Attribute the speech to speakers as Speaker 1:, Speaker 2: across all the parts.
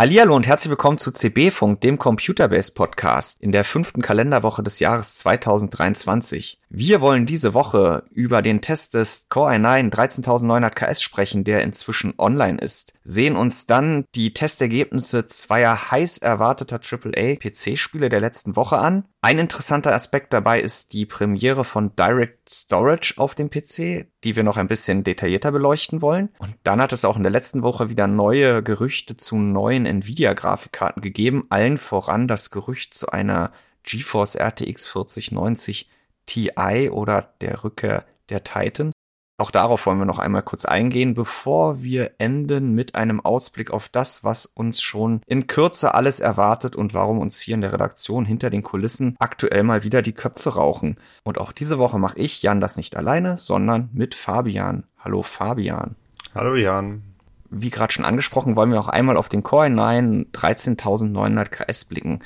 Speaker 1: Hallihallo und herzlich willkommen zu CB Funk, dem Computerbase Podcast in der fünften Kalenderwoche des Jahres 2023. Wir wollen diese Woche über den Test des Core i9 13900 KS sprechen, der inzwischen online ist. Sehen uns dann die Testergebnisse zweier heiß erwarteter AAA PC-Spiele der letzten Woche an. Ein interessanter Aspekt dabei ist die Premiere von Direct Storage auf dem PC, die wir noch ein bisschen detaillierter beleuchten wollen. Und dann hat es auch in der letzten Woche wieder neue Gerüchte zu neuen Nvidia-Grafikkarten gegeben, allen voran das Gerücht zu einer GeForce RTX 4090 TI oder der Rückkehr der Titan. Auch darauf wollen wir noch einmal kurz eingehen, bevor wir enden mit einem Ausblick auf das, was uns schon in Kürze alles erwartet und warum uns hier in der Redaktion hinter den Kulissen aktuell mal wieder die Köpfe rauchen. Und auch diese Woche mache ich, Jan, das nicht alleine, sondern mit Fabian. Hallo Fabian.
Speaker 2: Hallo Jan.
Speaker 1: Wie gerade schon angesprochen, wollen wir noch einmal auf den Core i9 13900 KS blicken.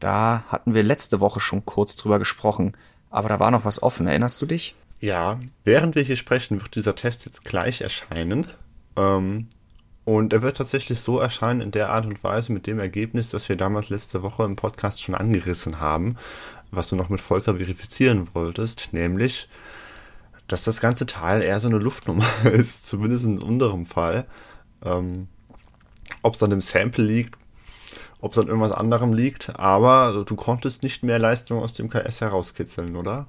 Speaker 1: Da hatten wir letzte Woche schon kurz drüber gesprochen. Aber da war noch was offen, erinnerst du dich?
Speaker 2: Ja, während wir hier sprechen, wird dieser Test jetzt gleich erscheinen. Ähm, und er wird tatsächlich so erscheinen in der Art und Weise mit dem Ergebnis, das wir damals letzte Woche im Podcast schon angerissen haben, was du noch mit Volker verifizieren wolltest, nämlich, dass das ganze Teil eher so eine Luftnummer ist, zumindest in unserem Fall. Ähm, Ob es an dem Sample liegt, ob es an irgendwas anderem liegt, aber du konntest nicht mehr Leistung aus dem KS herauskitzeln, oder?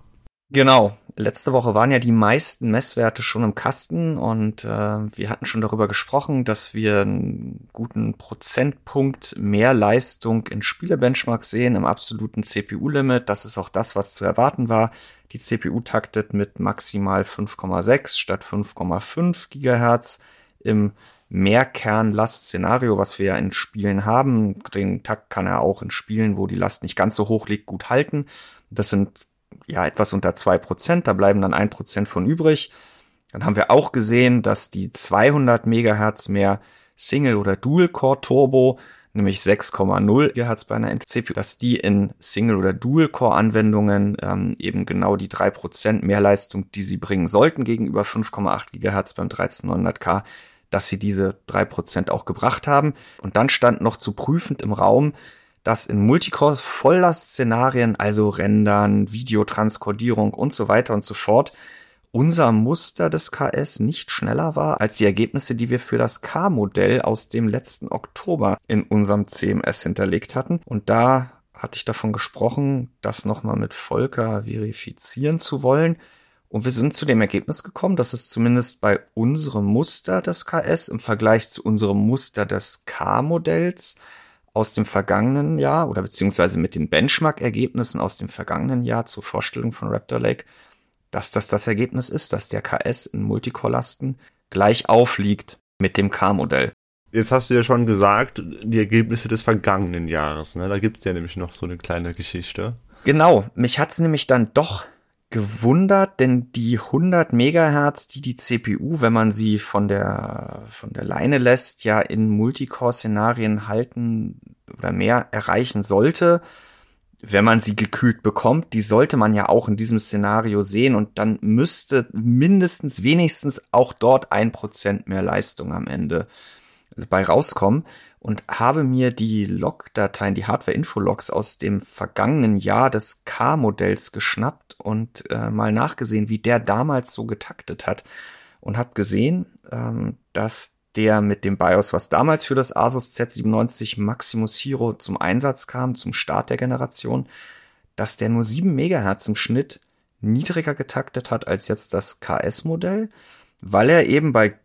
Speaker 1: Genau. Letzte Woche waren ja die meisten Messwerte schon im Kasten und äh, wir hatten schon darüber gesprochen, dass wir einen guten Prozentpunkt mehr Leistung in Spielebenchmarks sehen im absoluten CPU-Limit. Das ist auch das, was zu erwarten war. Die CPU taktet mit maximal 5,6 statt 5,5 Gigahertz im Mehrkernlast-Szenario, was wir ja in Spielen haben. Den Takt kann er auch in Spielen, wo die Last nicht ganz so hoch liegt, gut halten. Das sind ja etwas unter zwei Prozent, da bleiben dann ein Prozent von übrig. Dann haben wir auch gesehen, dass die 200 Megahertz mehr Single- oder Dual-Core-Turbo, nämlich 6,0 GHz bei einer CPU, dass die in Single- oder Dual-Core-Anwendungen ähm, eben genau die drei Prozent mehr Leistung, die sie bringen sollten, gegenüber 5,8 GHz beim 13900K, dass sie diese drei Prozent auch gebracht haben. Und dann stand noch zu prüfend im Raum, dass in Multicores-Volllast-Szenarien, also Rendern, Videotranskodierung und so weiter und so fort, unser Muster des KS nicht schneller war als die Ergebnisse, die wir für das K-Modell aus dem letzten Oktober in unserem CMS hinterlegt hatten. Und da hatte ich davon gesprochen, das nochmal mit Volker verifizieren zu wollen. Und wir sind zu dem Ergebnis gekommen, dass es zumindest bei unserem Muster des KS im Vergleich zu unserem Muster des K-Modells aus dem vergangenen Jahr oder beziehungsweise mit den Benchmark-Ergebnissen aus dem vergangenen Jahr zur Vorstellung von Raptor Lake, dass das das Ergebnis ist, dass der KS in Multicore-Lasten gleich aufliegt mit dem K-Modell.
Speaker 2: Jetzt hast du ja schon gesagt, die Ergebnisse des vergangenen Jahres. Ne? Da gibt es ja nämlich noch so eine kleine Geschichte.
Speaker 1: Genau, mich hat's nämlich dann doch gewundert, denn die 100 Megahertz, die die CPU, wenn man sie von der, von der Leine lässt, ja in Multicore-Szenarien halten oder mehr erreichen sollte, wenn man sie gekühlt bekommt, die sollte man ja auch in diesem Szenario sehen und dann müsste mindestens, wenigstens auch dort ein Prozent mehr Leistung am Ende bei rauskommen und habe mir die Log-Dateien, die Hardware-Info-Logs aus dem vergangenen Jahr des K-Modells geschnappt und äh, mal nachgesehen, wie der damals so getaktet hat und habe gesehen, ähm, dass der mit dem BIOS, was damals für das Asus Z97 Maximus Hero zum Einsatz kam, zum Start der Generation, dass der nur 7 Megahertz im Schnitt niedriger getaktet hat als jetzt das KS-Modell, weil er eben bei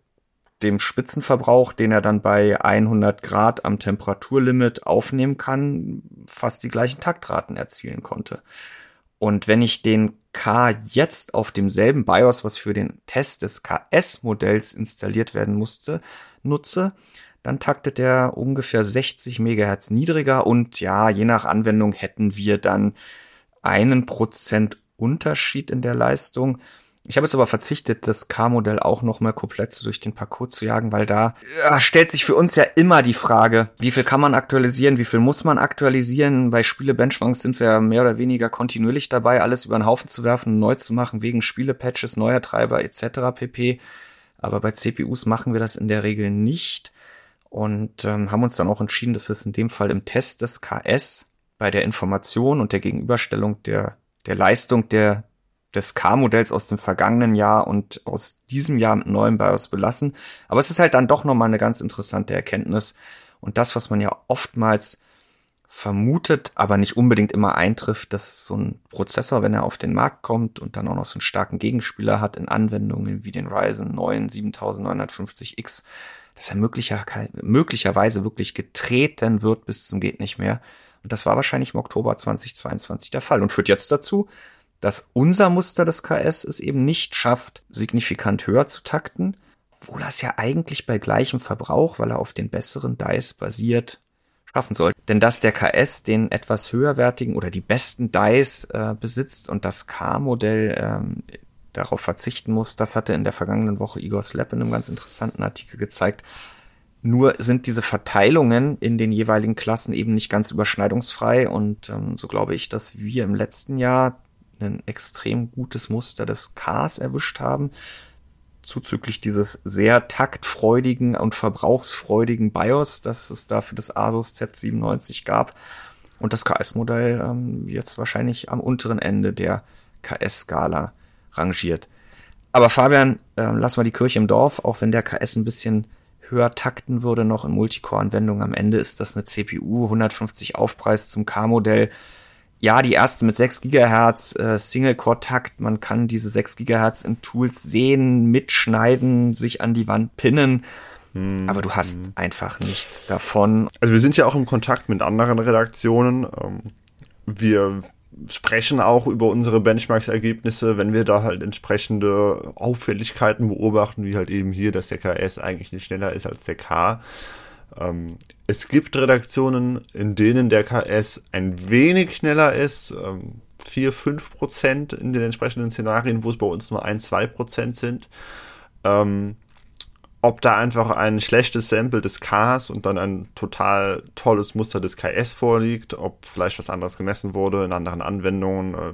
Speaker 1: dem Spitzenverbrauch, den er dann bei 100 Grad am Temperaturlimit aufnehmen kann, fast die gleichen Taktraten erzielen konnte. Und wenn ich den K jetzt auf demselben BIOS, was für den Test des KS-Modells installiert werden musste, nutze, dann taktet er ungefähr 60 Megahertz niedriger und ja, je nach Anwendung hätten wir dann einen Prozent Unterschied in der Leistung. Ich habe jetzt aber verzichtet, das K-Modell auch nochmal komplett durch den Parcours zu jagen, weil da ja, stellt sich für uns ja immer die Frage, wie viel kann man aktualisieren, wie viel muss man aktualisieren. Bei Spiele-Benchmarks sind wir mehr oder weniger kontinuierlich dabei, alles über den Haufen zu werfen, neu zu machen, wegen Spiele-Patches, neuer Treiber etc. pp. Aber bei CPUs machen wir das in der Regel nicht. und ähm, haben uns dann auch entschieden, dass wir es in dem Fall im Test des KS bei der Information und der Gegenüberstellung der, der Leistung der, des K-Modells aus dem vergangenen Jahr und aus diesem Jahr mit neuem BIOS belassen. Aber es ist halt dann doch nochmal eine ganz interessante Erkenntnis. Und das, was man ja oftmals vermutet, aber nicht unbedingt immer eintrifft, dass so ein Prozessor, wenn er auf den Markt kommt und dann auch noch so einen starken Gegenspieler hat in Anwendungen wie den Ryzen 9 7950X, dass er möglicher, möglicherweise wirklich getreten wird bis zum geht nicht mehr. Und das war wahrscheinlich im Oktober 2022 der Fall und führt jetzt dazu, dass unser Muster des KS es eben nicht schafft, signifikant höher zu takten, obwohl er es ja eigentlich bei gleichem Verbrauch, weil er auf den besseren Dice basiert, schaffen soll. Denn dass der KS den etwas höherwertigen oder die besten Dice äh, besitzt und das K-Modell ähm, darauf verzichten muss, das hatte in der vergangenen Woche Igor Slap in einem ganz interessanten Artikel gezeigt. Nur sind diese Verteilungen in den jeweiligen Klassen eben nicht ganz überschneidungsfrei und ähm, so glaube ich, dass wir im letzten Jahr ein extrem gutes Muster des Ks erwischt haben, zuzüglich dieses sehr taktfreudigen und verbrauchsfreudigen BIOS, das es da für das Asus Z97 gab. Und das KS-Modell ähm, jetzt wahrscheinlich am unteren Ende der KS-Skala rangiert. Aber Fabian, äh, lass mal die Kirche im Dorf, auch wenn der KS ein bisschen höher takten würde noch in Multicore-Anwendungen. Am Ende ist das eine CPU, 150 Aufpreis zum K-Modell. Ja, die erste mit 6 GHz äh, Single-Core-Takt. Man kann diese 6 GHz in Tools sehen, mitschneiden, sich an die Wand pinnen. Hm, aber du hast einfach nichts davon.
Speaker 2: Also wir sind ja auch im Kontakt mit anderen Redaktionen. Ähm, wir sprechen auch über unsere Benchmarks-Ergebnisse, wenn wir da halt entsprechende Auffälligkeiten beobachten, wie halt eben hier, dass der KS eigentlich nicht schneller ist als der K. Ähm, es gibt Redaktionen, in denen der KS ein wenig schneller ist, ähm, 4, 5 Prozent in den entsprechenden Szenarien, wo es bei uns nur 1, 2 Prozent sind. Ähm, ob da einfach ein schlechtes Sample des Ks und dann ein total tolles Muster des KS vorliegt, ob vielleicht was anderes gemessen wurde in anderen Anwendungen, äh,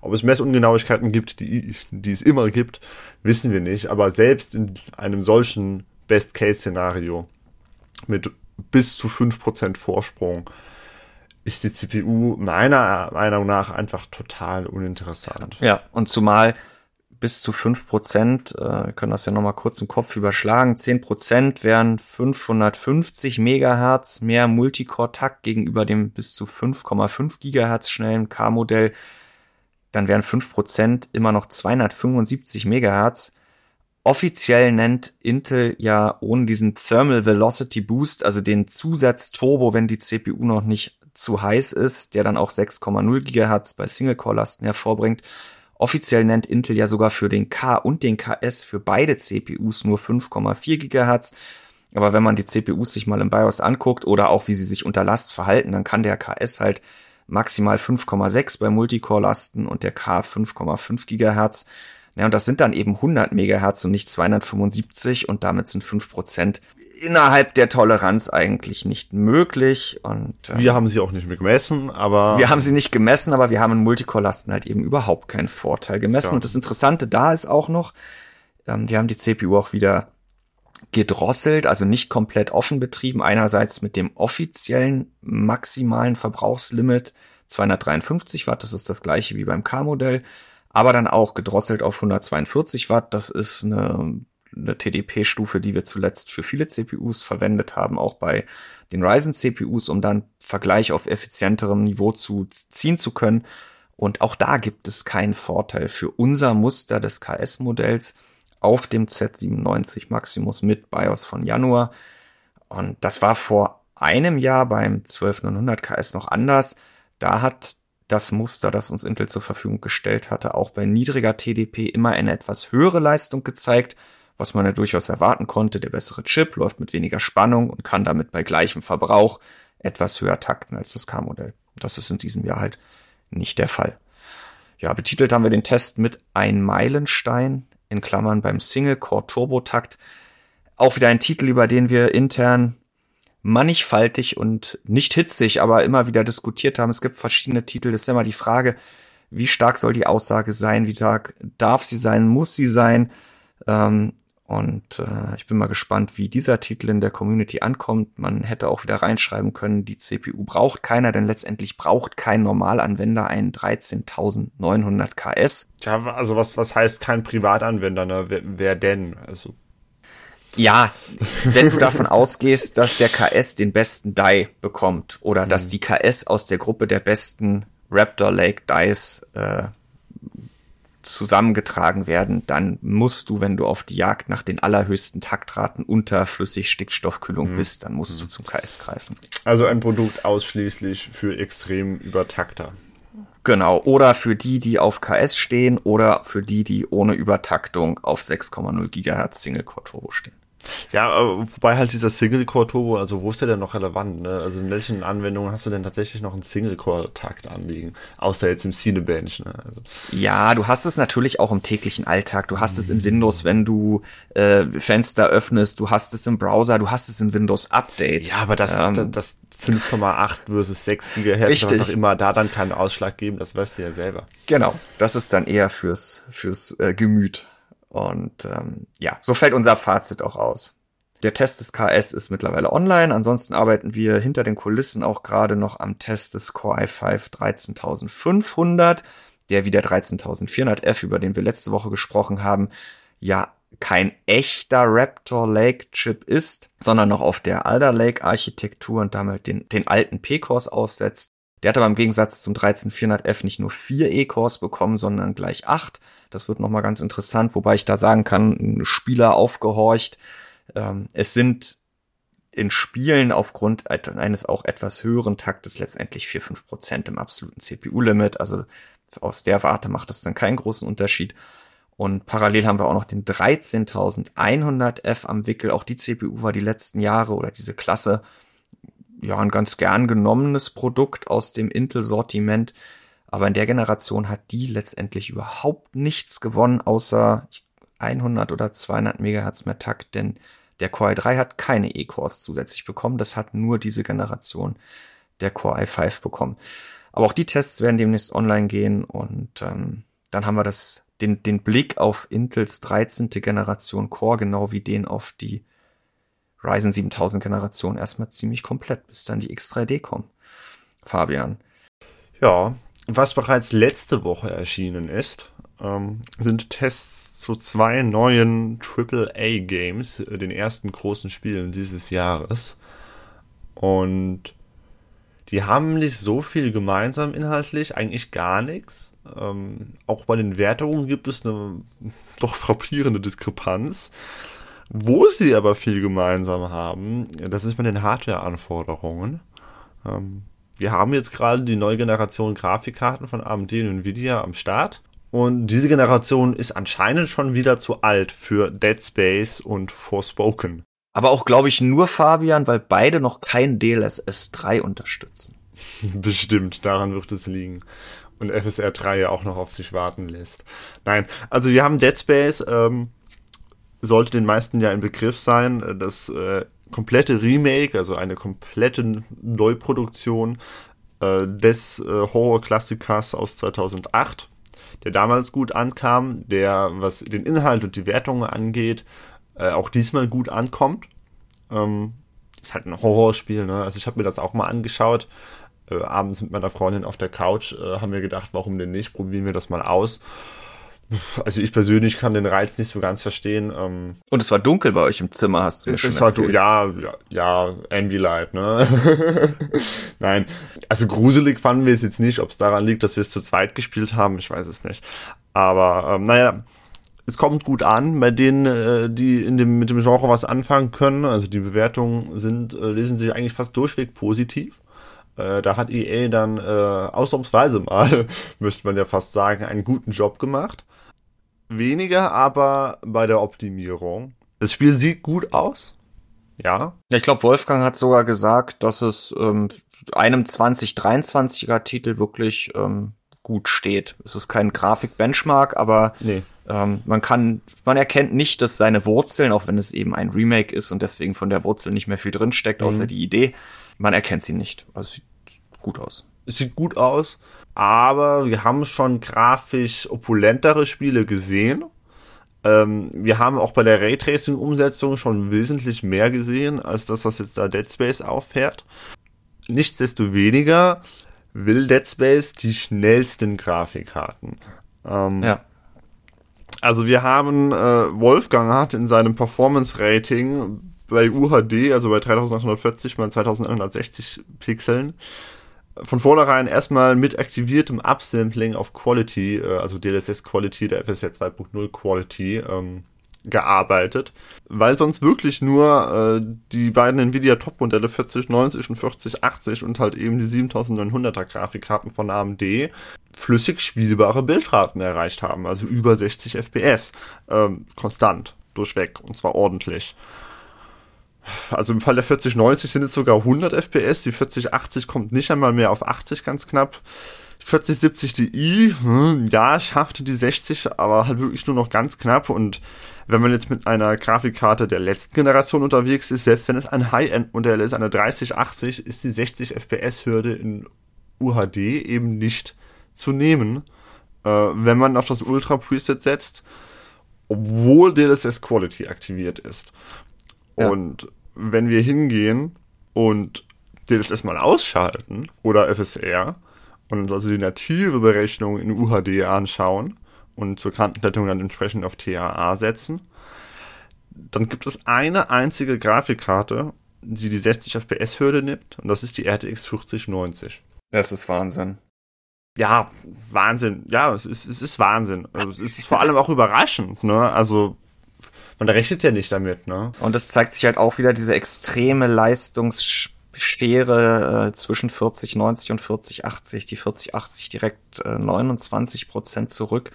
Speaker 2: ob es Messungenauigkeiten gibt, die, die es immer gibt, wissen wir nicht. Aber selbst in einem solchen Best-Case-Szenario mit bis zu 5% Vorsprung ist die CPU meiner Meinung nach einfach total uninteressant.
Speaker 1: Ja, und zumal bis zu fünf Prozent, äh, können das ja nochmal kurz im Kopf überschlagen, zehn Prozent wären 550 Megahertz mehr Multicore-Takt gegenüber dem bis zu 5,5 Gigahertz schnellen K-Modell. Dann wären fünf Prozent immer noch 275 Megahertz. Offiziell nennt Intel ja ohne diesen Thermal Velocity Boost, also den Zusatzturbo, wenn die CPU noch nicht zu heiß ist, der dann auch 6,0 Gigahertz bei Single-Core-Lasten hervorbringt, Offiziell nennt Intel ja sogar für den K und den KS für beide CPUs nur 5,4 GHz. Aber wenn man die CPUs sich mal im BIOS anguckt oder auch wie sie sich unter Last verhalten, dann kann der KS halt maximal 5,6 bei Multicore-Lasten und der K 5,5 GHz. Ja, und das sind dann eben 100 Megahertz und nicht 275 und damit sind 5% innerhalb der Toleranz eigentlich nicht möglich. Und
Speaker 2: ähm, wir haben sie auch nicht gemessen, aber
Speaker 1: wir haben sie nicht gemessen, aber wir haben in Multicore-Lasten halt eben überhaupt keinen Vorteil gemessen. Ja. Und das Interessante da ist auch noch, ähm, wir haben die CPU auch wieder gedrosselt, also nicht komplett offen betrieben. Einerseits mit dem offiziellen maximalen Verbrauchslimit 253 Watt, das ist das gleiche wie beim K-Modell aber dann auch gedrosselt auf 142 Watt. Das ist eine, eine TDP-Stufe, die wir zuletzt für viele CPUs verwendet haben, auch bei den Ryzen CPUs, um dann Vergleich auf effizienterem Niveau zu ziehen zu können. Und auch da gibt es keinen Vorteil für unser Muster des KS-Modells auf dem Z97 Maximus mit BIOS von Januar. Und das war vor einem Jahr beim 12900 KS noch anders. Da hat das Muster, das uns Intel zur Verfügung gestellt hatte, auch bei niedriger TDP immer eine etwas höhere Leistung gezeigt, was man ja durchaus erwarten konnte. Der bessere Chip läuft mit weniger Spannung und kann damit bei gleichem Verbrauch etwas höher takten als das K-Modell. Das ist in diesem Jahr halt nicht der Fall. Ja, betitelt haben wir den Test mit ein Meilenstein in Klammern beim Single Core Turbo Takt. Auch wieder ein Titel, über den wir intern mannigfaltig und nicht hitzig, aber immer wieder diskutiert haben. Es gibt verschiedene Titel. Das ist immer die Frage, wie stark soll die Aussage sein, wie stark darf sie sein, muss sie sein. Ähm, Und äh, ich bin mal gespannt, wie dieser Titel in der Community ankommt. Man hätte auch wieder reinschreiben können, die CPU braucht keiner, denn letztendlich braucht kein Normalanwender einen 13.900 KS.
Speaker 2: Tja, also was, was heißt kein Privatanwender, ne? Wer, wer denn? Also
Speaker 1: ja, wenn du davon ausgehst, dass der KS den besten Die bekommt oder mhm. dass die KS aus der Gruppe der besten Raptor Lake Dice äh, zusammengetragen werden, dann musst du, wenn du auf die Jagd nach den allerhöchsten Taktraten unter Flüssigstickstoffkühlung mhm. bist, dann musst mhm. du zum KS greifen.
Speaker 2: Also ein Produkt ausschließlich für extrem Übertakter.
Speaker 1: Genau, oder für die, die auf KS stehen oder für die, die ohne Übertaktung auf 6,0 GHz Single-Core Turbo stehen.
Speaker 2: Ja, wobei halt dieser Single-Core-Turbo, also wo ist der denn noch relevant? Ne? Also in welchen Anwendungen hast du denn tatsächlich noch einen Single-Core-Takt anliegen? Außer jetzt im Cinebench. Ne? Also.
Speaker 1: Ja, du hast es natürlich auch im täglichen Alltag. Du hast mhm. es in Windows, wenn du äh, Fenster öffnest. Du hast es im Browser. Du hast es in Windows Update.
Speaker 2: Ja, aber das, ähm, das, das 5,8 versus 6 Gigahertz, richtig. was auch immer, da dann keinen Ausschlag geben, das weißt du ja selber.
Speaker 1: Genau, das ist dann eher fürs, fürs äh, Gemüt. Und ähm, ja, so fällt unser Fazit auch aus. Der Test des KS ist mittlerweile online. Ansonsten arbeiten wir hinter den Kulissen auch gerade noch am Test des Core i5 13500, der wie der 13400F, über den wir letzte Woche gesprochen haben, ja kein echter Raptor Lake Chip ist, sondern noch auf der Alder Lake Architektur und damit den, den alten P-Cores aufsetzt. Der hat aber im Gegensatz zum 13400F nicht nur vier E-Cores bekommen, sondern gleich acht. Das wird nochmal ganz interessant, wobei ich da sagen kann, Spieler aufgehorcht. Ähm, es sind in Spielen aufgrund eines auch etwas höheren Taktes letztendlich 4-5 Prozent im absoluten CPU-Limit. Also aus der Warte macht das dann keinen großen Unterschied. Und parallel haben wir auch noch den 13100F am Wickel. Auch die CPU war die letzten Jahre oder diese Klasse ja ein ganz gern genommenes Produkt aus dem Intel-Sortiment. Aber in der Generation hat die letztendlich überhaupt nichts gewonnen, außer 100 oder 200 Megahertz mehr Takt, denn der Core i3 hat keine E-Cores zusätzlich bekommen. Das hat nur diese Generation der Core i5 bekommen. Aber auch die Tests werden demnächst online gehen und ähm, dann haben wir das, den, den Blick auf Intels 13. Generation Core, genau wie den auf die Ryzen 7000 Generation erstmal ziemlich komplett, bis dann die X3D kommen. Fabian.
Speaker 2: Ja, was bereits letzte Woche erschienen ist, ähm, sind Tests zu zwei neuen AAA-Games, äh, den ersten großen Spielen dieses Jahres. Und die haben nicht so viel gemeinsam inhaltlich, eigentlich gar nichts. Ähm, auch bei den Wertungen gibt es eine doch frappierende Diskrepanz. Wo sie aber viel gemeinsam haben, das ist mit den Hardware-Anforderungen. Ähm, wir haben jetzt gerade die neue Generation Grafikkarten von AMD und Nvidia am Start. Und diese Generation ist anscheinend schon wieder zu alt für Dead Space und Forspoken.
Speaker 1: Aber auch, glaube ich, nur Fabian, weil beide noch kein DLSS 3 unterstützen.
Speaker 2: Bestimmt, daran wird es liegen. Und FSR 3 ja auch noch auf sich warten lässt. Nein, also wir haben Dead Space, ähm, sollte den meisten ja ein Begriff sein. Das äh, komplette Remake, also eine komplette Neuproduktion äh, des äh, Horror-Klassikers aus 2008, der damals gut ankam, der, was den Inhalt und die Wertungen angeht, äh, auch diesmal gut ankommt. Ähm, ist halt ein Horrorspiel, ne? Also ich habe mir das auch mal angeschaut. Äh, abends mit meiner Freundin auf der Couch äh, haben wir gedacht, warum denn nicht? Probieren wir das mal aus. Also ich persönlich kann den Reiz nicht so ganz verstehen. Ähm,
Speaker 1: Und es war dunkel bei euch im Zimmer, hast du mir schon erzählt.
Speaker 2: War, ja, ja, ja, Ambilight, ne? Nein, also gruselig fanden wir es jetzt nicht. Ob es daran liegt, dass wir es zu zweit gespielt haben, ich weiß es nicht. Aber ähm, naja, es kommt gut an bei denen, äh, die in dem, mit dem Genre was anfangen können. Also die Bewertungen sind, äh, lesen sich eigentlich fast durchweg positiv. Äh, da hat EA dann äh, ausnahmsweise mal, müsste man ja fast sagen, einen guten Job gemacht. Weniger aber bei der Optimierung. Das Spiel sieht gut aus. Ja.
Speaker 1: Ja, ich glaube, Wolfgang hat sogar gesagt, dass es ähm, einem 2023er Titel wirklich ähm, gut steht. Es ist kein Grafik-Benchmark, aber nee. ähm, man kann, man erkennt nicht, dass seine Wurzeln, auch wenn es eben ein Remake ist und deswegen von der Wurzel nicht mehr viel drinsteckt, mhm. außer die Idee, man erkennt sie nicht. Also sieht gut aus.
Speaker 2: Es sieht gut aus aber wir haben schon grafisch opulentere Spiele gesehen. Ähm, wir haben auch bei der Raytracing-Umsetzung schon wesentlich mehr gesehen, als das, was jetzt da Dead Space auffährt. Nichtsdestoweniger will Dead Space die schnellsten Grafikkarten. Ähm, ja. Also wir haben, äh, Wolfgang hat in seinem Performance-Rating bei UHD, also bei 3840 x 2160 Pixeln, von vornherein erstmal mit aktiviertem Upsampling auf Quality, äh, also DLSS Quality, der FSR 2.0 Quality, ähm, gearbeitet, weil sonst wirklich nur äh, die beiden Nvidia Top-Modelle 4090 und 4080 und halt eben die 7900er Grafikkarten von AMD flüssig spielbare Bildraten erreicht haben, also über 60 FPS, ähm, konstant, durchweg und zwar ordentlich. Also im Fall der 4090 sind es sogar 100 FPS, die 4080 kommt nicht einmal mehr auf 80 ganz knapp. 4070 Di, hm, ja, schaffte die 60, aber halt wirklich nur noch ganz knapp und wenn man jetzt mit einer Grafikkarte der letzten Generation unterwegs ist, selbst wenn es ein High-End-Modell ist, eine 3080, ist die 60 FPS-Hürde in UHD eben nicht zu nehmen, äh, wenn man auf das Ultra Preset setzt, obwohl DLSS Quality aktiviert ist. Ja. Und wenn wir hingehen und DLSS mal ausschalten oder FSR und uns also die native Berechnung in UHD anschauen und zur Kantenglättung dann entsprechend auf TAA setzen, dann gibt es eine einzige Grafikkarte, die die 60 FPS-Hürde nimmt und das ist die RTX 4090.
Speaker 1: Das ist Wahnsinn
Speaker 2: ja, Wahnsinn. Ja, es ist, es ist Wahnsinn. Also, es ist vor allem auch überraschend, ne? Also, man rechnet ja nicht damit, ne?
Speaker 1: Und es zeigt sich halt auch wieder diese extreme Leistungsschere äh, zwischen 4090 und 4080. Die 4080 direkt äh, 29 Prozent zurück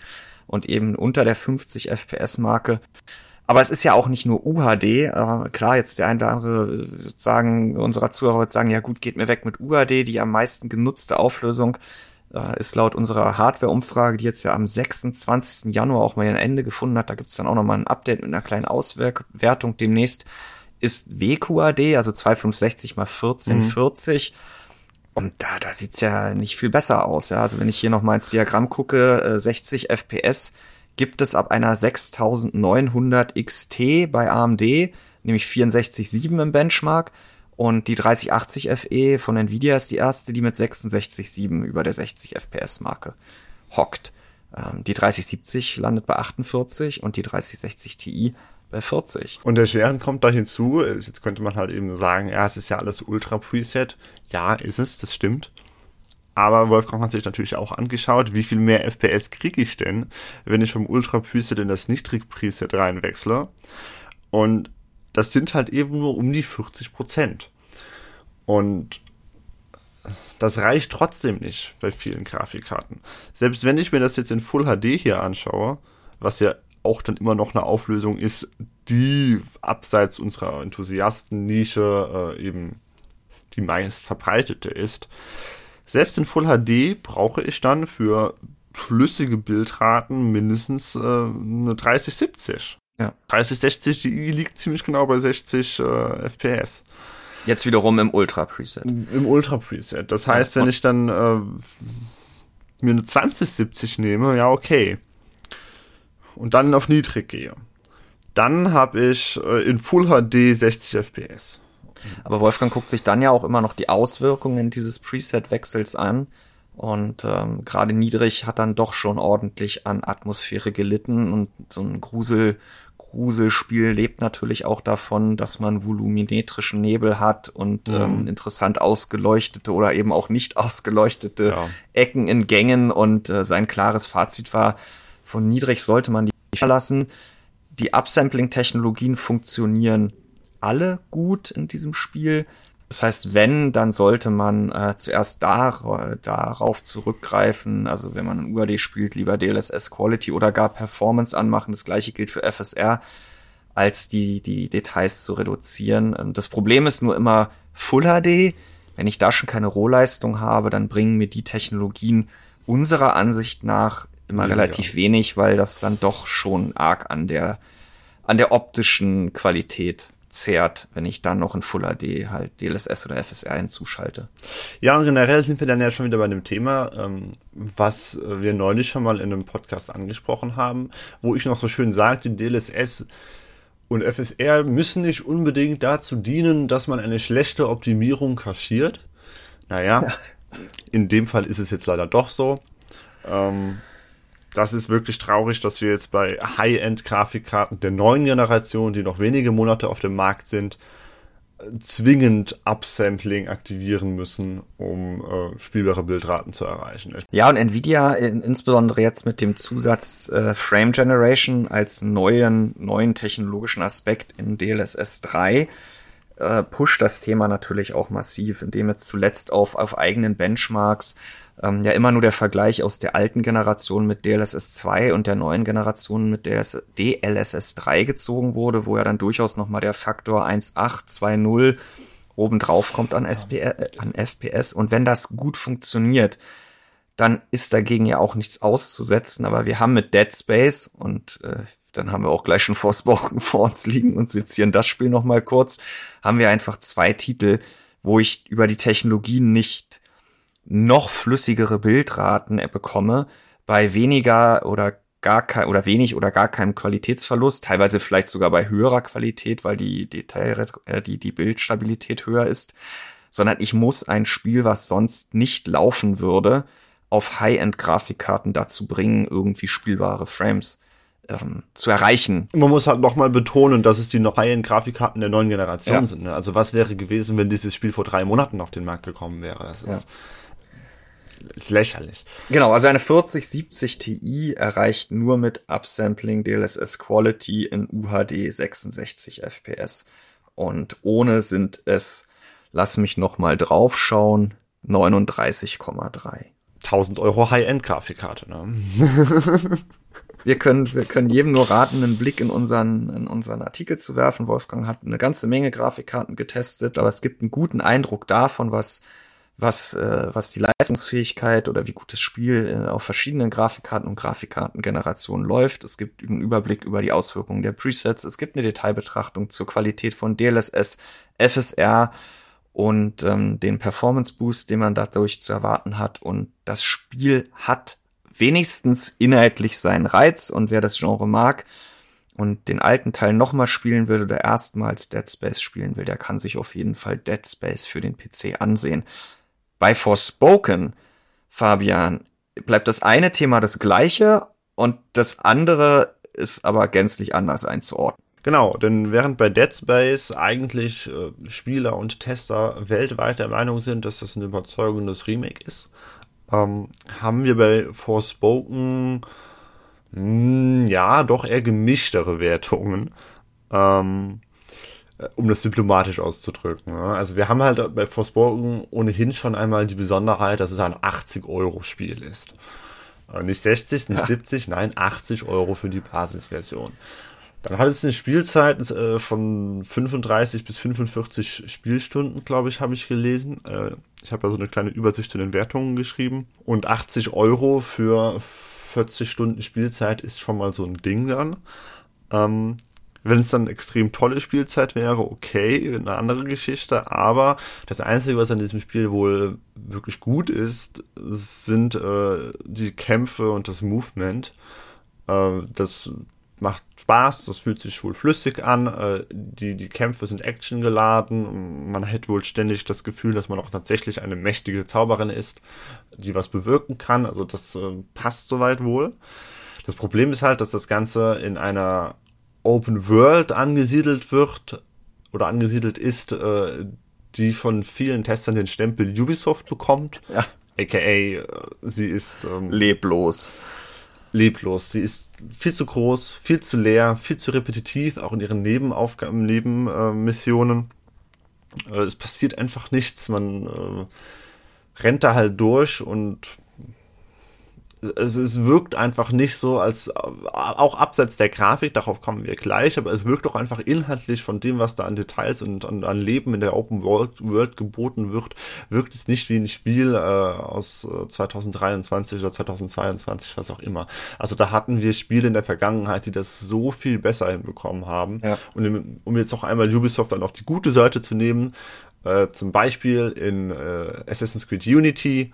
Speaker 1: und eben unter der 50 FPS-Marke. Aber es ist ja auch nicht nur UHD. Äh, klar, jetzt der eine oder andere sagen, unserer Zuhörer wird sagen, ja gut, geht mir weg mit UHD, die am meisten genutzte Auflösung äh, ist laut unserer Hardware-Umfrage, die jetzt ja am 26. Januar auch mal ein Ende gefunden hat, da gibt es dann auch nochmal ein Update mit einer kleinen Auswertung demnächst, ist WQAD, also 2560 mal 1440. Mhm. Und da, da sieht's ja nicht viel besser aus. Ja? Also wenn ich hier nochmal ins Diagramm gucke, äh, 60 FPS gibt es ab einer 6900 XT bei AMD, nämlich 64,7 im Benchmark. Und die 3080 FE von Nvidia ist die erste, die mit 66,7 über der 60 FPS-Marke hockt. Ähm, die 3070 landet bei 48 und die 3060 Ti bei 40.
Speaker 2: Und der Schweren kommt da hinzu. Jetzt könnte man halt eben sagen, ja, es ist ja alles Ultra Preset. Ja, ist es, das stimmt. Aber Wolfgang hat sich natürlich auch angeschaut, wie viel mehr FPS kriege ich denn, wenn ich vom Ultra Preset in das Niedrig Preset reinwechsle. Und das sind halt eben nur um die 40 Prozent. Und das reicht trotzdem nicht bei vielen Grafikkarten. Selbst wenn ich mir das jetzt in Full HD hier anschaue, was ja auch dann immer noch eine Auflösung ist, die abseits unserer Enthusiasten-Nische äh, eben die meist verbreitete ist. Selbst in Full HD brauche ich dann für flüssige Bildraten mindestens äh, eine 3070. Ja. 3060 die liegt ziemlich genau bei 60 äh, FPS.
Speaker 1: Jetzt wiederum im Ultra Preset.
Speaker 2: Im Ultra Preset. Das heißt, ja. wenn ich dann äh, mir eine 2070 nehme, ja okay. Und dann auf niedrig gehe. Dann habe ich äh, in Full HD 60 FPS.
Speaker 1: Aber Wolfgang guckt sich dann ja auch immer noch die Auswirkungen dieses Preset-Wechsels an. Und ähm, gerade niedrig hat dann doch schon ordentlich an Atmosphäre gelitten und so ein Grusel, Gruselspiel lebt natürlich auch davon, dass man volumetrischen Nebel hat und mhm. ähm, interessant ausgeleuchtete oder eben auch nicht ausgeleuchtete ja. Ecken in Gängen. Und äh, sein klares Fazit war, von niedrig sollte man die verlassen. Die Upsampling-Technologien funktionieren alle gut in diesem Spiel. Das heißt, wenn, dann sollte man äh, zuerst dar darauf zurückgreifen. Also wenn man ein UAD spielt, lieber DLSS Quality oder gar Performance anmachen. Das gleiche gilt für FSR, als die, die Details zu reduzieren. Ähm, das Problem ist nur immer Full HD. Wenn ich da schon keine Rohleistung habe, dann bringen mir die Technologien unserer Ansicht nach immer ja, relativ ja. wenig, weil das dann doch schon arg an der, an der optischen Qualität zehrt, wenn ich dann noch in Full HD halt DLSS oder FSR hinzuschalte.
Speaker 2: Ja, und generell sind wir dann ja schon wieder bei dem Thema, ähm, was wir neulich schon mal in einem Podcast angesprochen haben, wo ich noch so schön sagte, DLSS und FSR müssen nicht unbedingt dazu dienen, dass man eine schlechte Optimierung kaschiert. Naja, ja. in dem Fall ist es jetzt leider doch so. Ähm, das ist wirklich traurig, dass wir jetzt bei High-End-Grafikkarten der neuen Generation, die noch wenige Monate auf dem Markt sind, zwingend Upsampling aktivieren müssen, um äh, spielbare Bildraten zu erreichen.
Speaker 1: Ja, und Nvidia in, insbesondere jetzt mit dem Zusatz äh, Frame Generation als neuen, neuen technologischen Aspekt in DLSS 3 äh, pusht das Thema natürlich auch massiv, indem jetzt zuletzt auf, auf eigenen Benchmarks ähm, ja immer nur der Vergleich aus der alten Generation mit DLSS 2 und der neuen Generation mit DS DLSS 3 gezogen wurde, wo ja dann durchaus nochmal der Faktor 1.8, obendrauf kommt an, SP, äh, an FPS. Und wenn das gut funktioniert, dann ist dagegen ja auch nichts auszusetzen. Aber wir haben mit Dead Space und äh, dann haben wir auch gleich schon Forspoken vor uns liegen und sezieren das Spiel nochmal kurz, haben wir einfach zwei Titel, wo ich über die Technologien nicht noch flüssigere Bildraten bekomme, bei weniger oder gar kein oder wenig oder gar keinem Qualitätsverlust, teilweise vielleicht sogar bei höherer Qualität, weil die Detail, äh, die, die Bildstabilität höher ist, sondern ich muss ein Spiel, was sonst nicht laufen würde, auf High-End-Grafikkarten dazu bringen, irgendwie spielbare Frames ähm, zu erreichen.
Speaker 2: Man muss halt nochmal betonen, dass es die noch High-End-Grafikkarten der neuen Generation ja. sind. Ne? Also was wäre gewesen, wenn dieses Spiel vor drei Monaten auf den Markt gekommen wäre? Das ist ja ist lächerlich.
Speaker 1: Genau, also eine 4070 Ti erreicht nur mit Upsampling DLSS Quality in UHD 66 FPS. Und ohne sind es, lass mich noch mal draufschauen, 39,3.
Speaker 2: 1000 Euro High-End-Grafikkarte, ne?
Speaker 1: wir können, wir können jedem nur raten, einen Blick in unseren, in unseren Artikel zu werfen. Wolfgang hat eine ganze Menge Grafikkarten getestet, aber es gibt einen guten Eindruck davon, was was, äh, was die Leistungsfähigkeit oder wie gut das Spiel äh, auf verschiedenen Grafikkarten und Grafikkartengenerationen läuft. Es gibt einen Überblick über die Auswirkungen der Presets. Es gibt eine Detailbetrachtung zur Qualität von DLSS, FSR und ähm, den Performance Boost, den man dadurch zu erwarten hat. Und das Spiel hat wenigstens inhaltlich seinen Reiz und wer das Genre mag, und den alten Teil nochmal spielen will oder erstmals Dead Space spielen will, der kann sich auf jeden Fall Dead Space für den PC ansehen. Bei Forspoken, Fabian, bleibt das eine Thema das gleiche und das andere ist aber gänzlich anders einzuordnen.
Speaker 2: Genau, denn während bei Dead Space eigentlich äh, Spieler und Tester weltweit der Meinung sind, dass das ein überzeugendes Remake ist, ähm, haben wir bei Forspoken mh, hm, ja doch eher gemischtere Wertungen. Ähm, äh, um das diplomatisch auszudrücken. Ja. Also wir haben halt bei Forspoken ohnehin schon einmal die Besonderheit, dass es ein 80-Euro-Spiel ist. Äh, nicht 60, nicht ja. 70, nein, 80 Euro für die Basisversion. Dann hat es eine Spielzeit äh, von 35 bis 45 Spielstunden, glaube ich, habe ich gelesen. ich habe da so eine kleine Übersicht in den Wertungen geschrieben. Und 80 Euro für 40 Stunden Spielzeit ist schon mal so ein Ding dann. Ähm, wenn es dann extrem tolle Spielzeit wäre, okay, eine andere Geschichte. Aber das Einzige, was an diesem Spiel wohl wirklich gut ist, sind äh, die Kämpfe und das Movement. Äh, das macht Spaß, das fühlt sich wohl flüssig an, äh, die, die Kämpfe sind actiongeladen, man hat wohl ständig das Gefühl, dass man auch tatsächlich eine mächtige Zauberin ist, die was bewirken kann, also das äh, passt soweit wohl. Das Problem ist halt, dass das Ganze in einer Open World angesiedelt wird oder angesiedelt ist, äh, die von vielen Testern den Stempel Ubisoft bekommt. Ja. AKA, äh, sie ist ähm,
Speaker 1: leblos.
Speaker 2: Leblos. Sie ist viel zu groß, viel zu leer, viel zu repetitiv, auch in ihren Nebenaufgaben, Nebenmissionen. Äh, es passiert einfach nichts. Man äh, rennt da halt durch und es, es wirkt einfach nicht so, als auch abseits der Grafik, darauf kommen wir gleich, aber es wirkt auch einfach inhaltlich von dem, was da an Details und an, an Leben in der Open World, World geboten wird, wirkt es nicht wie ein Spiel äh, aus 2023 äh, oder 2022, was auch immer. Also da hatten wir Spiele in der Vergangenheit, die das so viel besser hinbekommen haben. Ja. Und um jetzt noch einmal Ubisoft dann auf die gute Seite zu nehmen, äh, zum Beispiel in äh, Assassin's Creed Unity,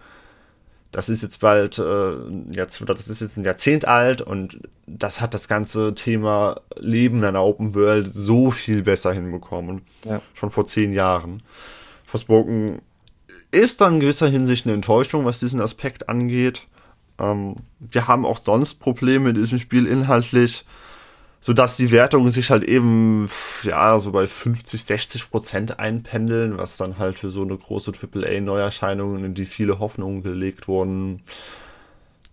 Speaker 2: das ist jetzt bald, äh, jetzt, das ist jetzt ein Jahrzehnt alt und das hat das ganze Thema Leben in einer Open World so viel besser hinbekommen. Ja. Schon vor zehn Jahren. Forspoken ist dann in gewisser Hinsicht eine Enttäuschung, was diesen Aspekt angeht. Ähm, wir haben auch sonst Probleme in diesem Spiel inhaltlich so dass die Wertungen sich halt eben ja so bei 50, 60 Prozent einpendeln, was dann halt für so eine große AAA-Neuerscheinung, in die viele Hoffnungen gelegt wurden,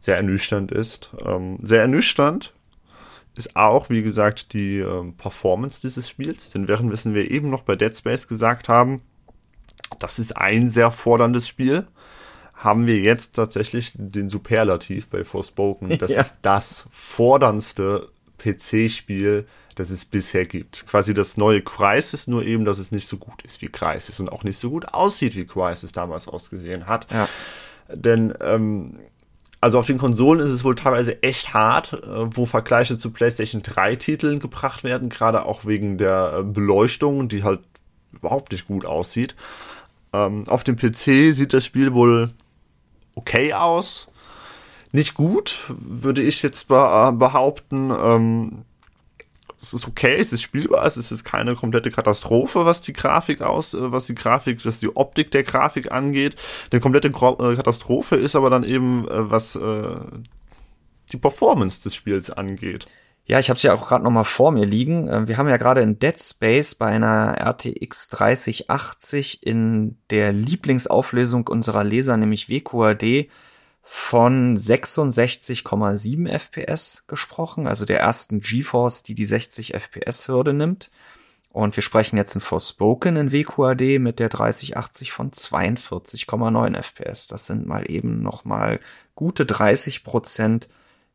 Speaker 2: sehr ernüchternd ist. Ähm, sehr ernüchternd ist auch, wie gesagt, die ähm, Performance dieses Spiels, denn während wissen wir eben noch bei Dead Space gesagt haben, das ist ein sehr forderndes Spiel, haben wir jetzt tatsächlich den Superlativ bei Forspoken. Das ja. ist das forderndste PC-Spiel, das es bisher gibt. Quasi das neue Crisis, nur eben, dass es nicht so gut ist wie Crisis und auch nicht so gut aussieht, wie Crisis damals ausgesehen hat. Ja. Denn, ähm, also auf den Konsolen ist es wohl teilweise echt hart, äh, wo Vergleiche zu PlayStation 3 Titeln gebracht werden, gerade auch wegen der äh, Beleuchtung, die halt überhaupt nicht gut aussieht. Ähm, auf dem PC sieht das Spiel wohl okay aus nicht gut, würde ich jetzt behaupten. Ähm, es ist okay, es ist spielbar, es ist jetzt keine komplette Katastrophe, was die Grafik aus, äh, was die Grafik, was die Optik der Grafik angeht. Eine komplette äh, Katastrophe ist aber dann eben, äh, was äh, die Performance des Spiels angeht.
Speaker 1: Ja, ich habe es ja auch gerade noch mal vor mir liegen. Wir haben ja gerade in Dead Space bei einer RTX 3080 in der Lieblingsauflösung unserer Leser, nämlich WQAD, von 66,7 FPS gesprochen, also der ersten GeForce, die die 60 FPS-Hürde nimmt. Und wir sprechen jetzt in Forspoken in WQAD mit der 3080 von 42,9 FPS. Das sind mal eben noch mal gute 30 Prozent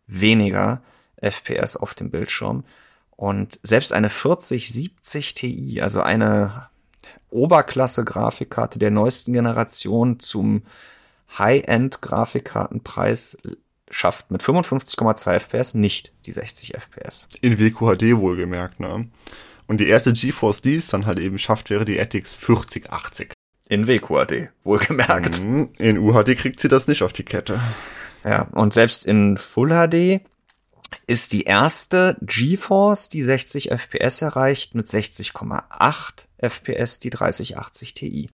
Speaker 1: weniger FPS auf dem Bildschirm. Und selbst eine 4070 Ti, also eine Oberklasse-Grafikkarte der neuesten Generation zum High-End-Grafikkartenpreis schafft mit 55,2 FPS nicht die 60 FPS.
Speaker 2: In WQHD wohlgemerkt, ne? Und die erste GeForce, die es dann halt eben schafft, wäre die RTX 4080.
Speaker 1: In WQHD, wohlgemerkt.
Speaker 2: Mhm. In UHD kriegt sie das nicht auf die Kette.
Speaker 1: Ja, und selbst in Full HD ist die erste GeForce, die 60 FPS erreicht, mit 60,8 FPS die 3080 Ti.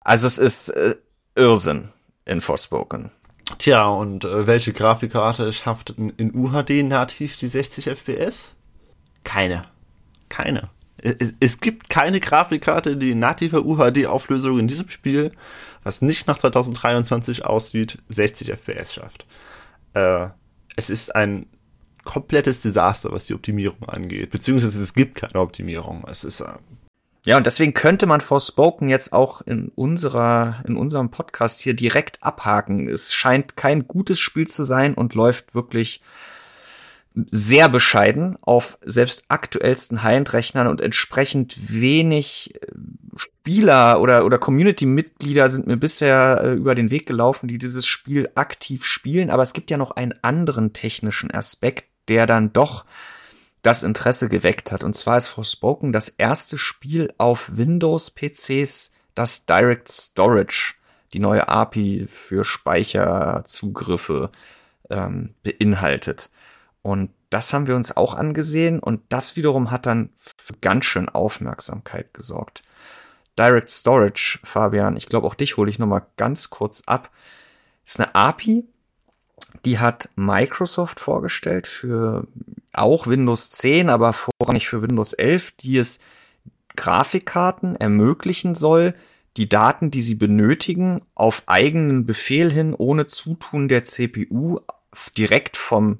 Speaker 1: Also es ist äh, Irrsinn in Forspoken.
Speaker 2: Tja, und äh, welche Grafikkarte schafft in, in, UHD nativ die 60 FPS? Keine. Keine. Es, es gibt keine Grafikkarte, die in nativer UHD-Auflösung in diesem Spiel, was nicht nach 2023 aussieht, 60 FPS schafft. Äh, es ist ein komplettes Desaster, was die Optimierung angeht. Beziehungsweise es gibt keine Optimierung. Es ist äh,
Speaker 1: ja, und deswegen könnte man Forspoken jetzt auch in unserer, in unserem Podcast hier direkt abhaken. Es scheint kein gutes Spiel zu sein und läuft wirklich sehr bescheiden auf selbst aktuellsten High-End-Rechnern und entsprechend wenig äh, Spieler oder, oder Community-Mitglieder sind mir bisher äh, über den Weg gelaufen, die dieses Spiel aktiv spielen. Aber es gibt ja noch einen anderen technischen Aspekt, der dann doch das Interesse geweckt hat. Und zwar ist Forspoken das erste Spiel auf Windows-PCs, das Direct Storage, die neue API für Speicherzugriffe ähm, beinhaltet. Und das haben wir uns auch angesehen und das wiederum hat dann für ganz schön Aufmerksamkeit gesorgt. Direct Storage, Fabian, ich glaube auch dich hole ich noch mal ganz kurz ab. Ist eine API, die hat Microsoft vorgestellt für auch Windows 10, aber vorrangig für Windows 11, die es Grafikkarten ermöglichen soll, die Daten, die sie benötigen, auf eigenen Befehl hin, ohne Zutun der CPU, direkt vom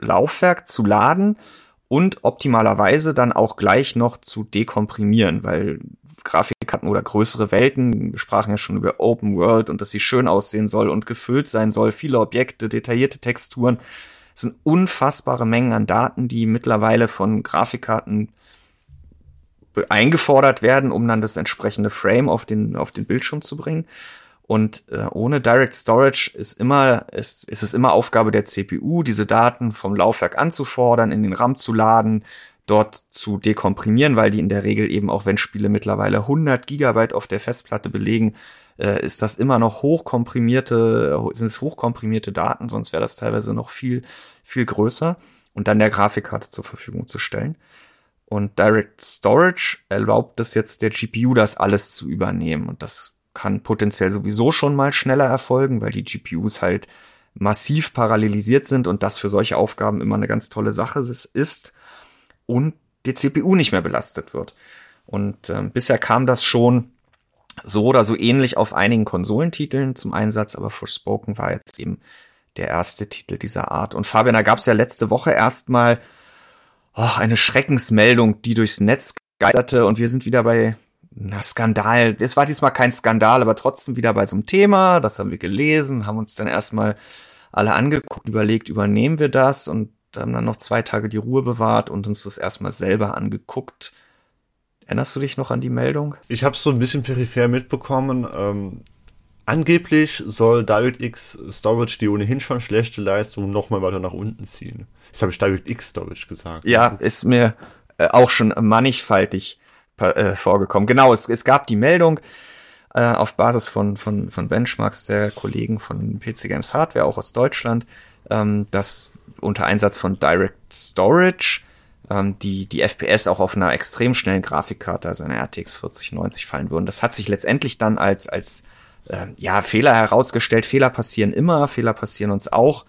Speaker 1: Laufwerk zu laden und optimalerweise dann auch gleich noch zu dekomprimieren, weil Grafikkarten oder größere Welten. Wir sprachen ja schon über Open World und dass sie schön aussehen soll und gefüllt sein soll. Viele Objekte, detaillierte Texturen. Es sind unfassbare Mengen an Daten, die mittlerweile von Grafikkarten eingefordert werden, um dann das entsprechende Frame auf den, auf den Bildschirm zu bringen. Und äh, ohne Direct Storage ist immer, ist, ist es immer Aufgabe der CPU, diese Daten vom Laufwerk anzufordern, in den RAM zu laden, dort zu dekomprimieren, weil die in der Regel eben auch wenn Spiele mittlerweile 100 Gigabyte auf der Festplatte belegen, äh, ist das immer noch hochkomprimierte, sind es hochkomprimierte Daten, sonst wäre das teilweise noch viel, viel größer und dann der Grafikkarte zur Verfügung zu stellen. Und Direct Storage erlaubt es jetzt der GPU, das alles zu übernehmen. Und das kann potenziell sowieso schon mal schneller erfolgen, weil die GPUs halt massiv parallelisiert sind und das für solche Aufgaben immer eine ganz tolle Sache ist. Und die CPU nicht mehr belastet wird. Und äh, bisher kam das schon so oder so ähnlich auf einigen Konsolentiteln zum Einsatz, aber Forspoken war jetzt eben der erste Titel dieser Art. Und Fabian, da gab es ja letzte Woche erstmal oh, eine Schreckensmeldung, die durchs Netz geisterte und wir sind wieder bei na, Skandal. Es war diesmal kein Skandal, aber trotzdem wieder bei so einem Thema. Das haben wir gelesen, haben uns dann erstmal alle angeguckt, überlegt, übernehmen wir das und haben dann noch zwei Tage die Ruhe bewahrt und uns das erstmal selber angeguckt. Erinnerst du dich noch an die Meldung?
Speaker 2: Ich habe so ein bisschen peripher mitbekommen. Ähm, angeblich soll DirectX Storage die ohnehin schon schlechte Leistung nochmal weiter nach unten ziehen. Jetzt habe ich DirectX Storage gesagt.
Speaker 1: Ja, ist mir äh, auch schon mannigfaltig äh, vorgekommen. Genau, es, es gab die Meldung äh, auf Basis von, von, von Benchmarks der Kollegen von PC Games Hardware, auch aus Deutschland, ähm, dass unter Einsatz von Direct Storage ähm, die, die FPS auch auf einer extrem schnellen Grafikkarte, also einer RTX 4090 fallen würden. Das hat sich letztendlich dann als, als äh, ja, Fehler herausgestellt. Fehler passieren immer, Fehler passieren uns auch.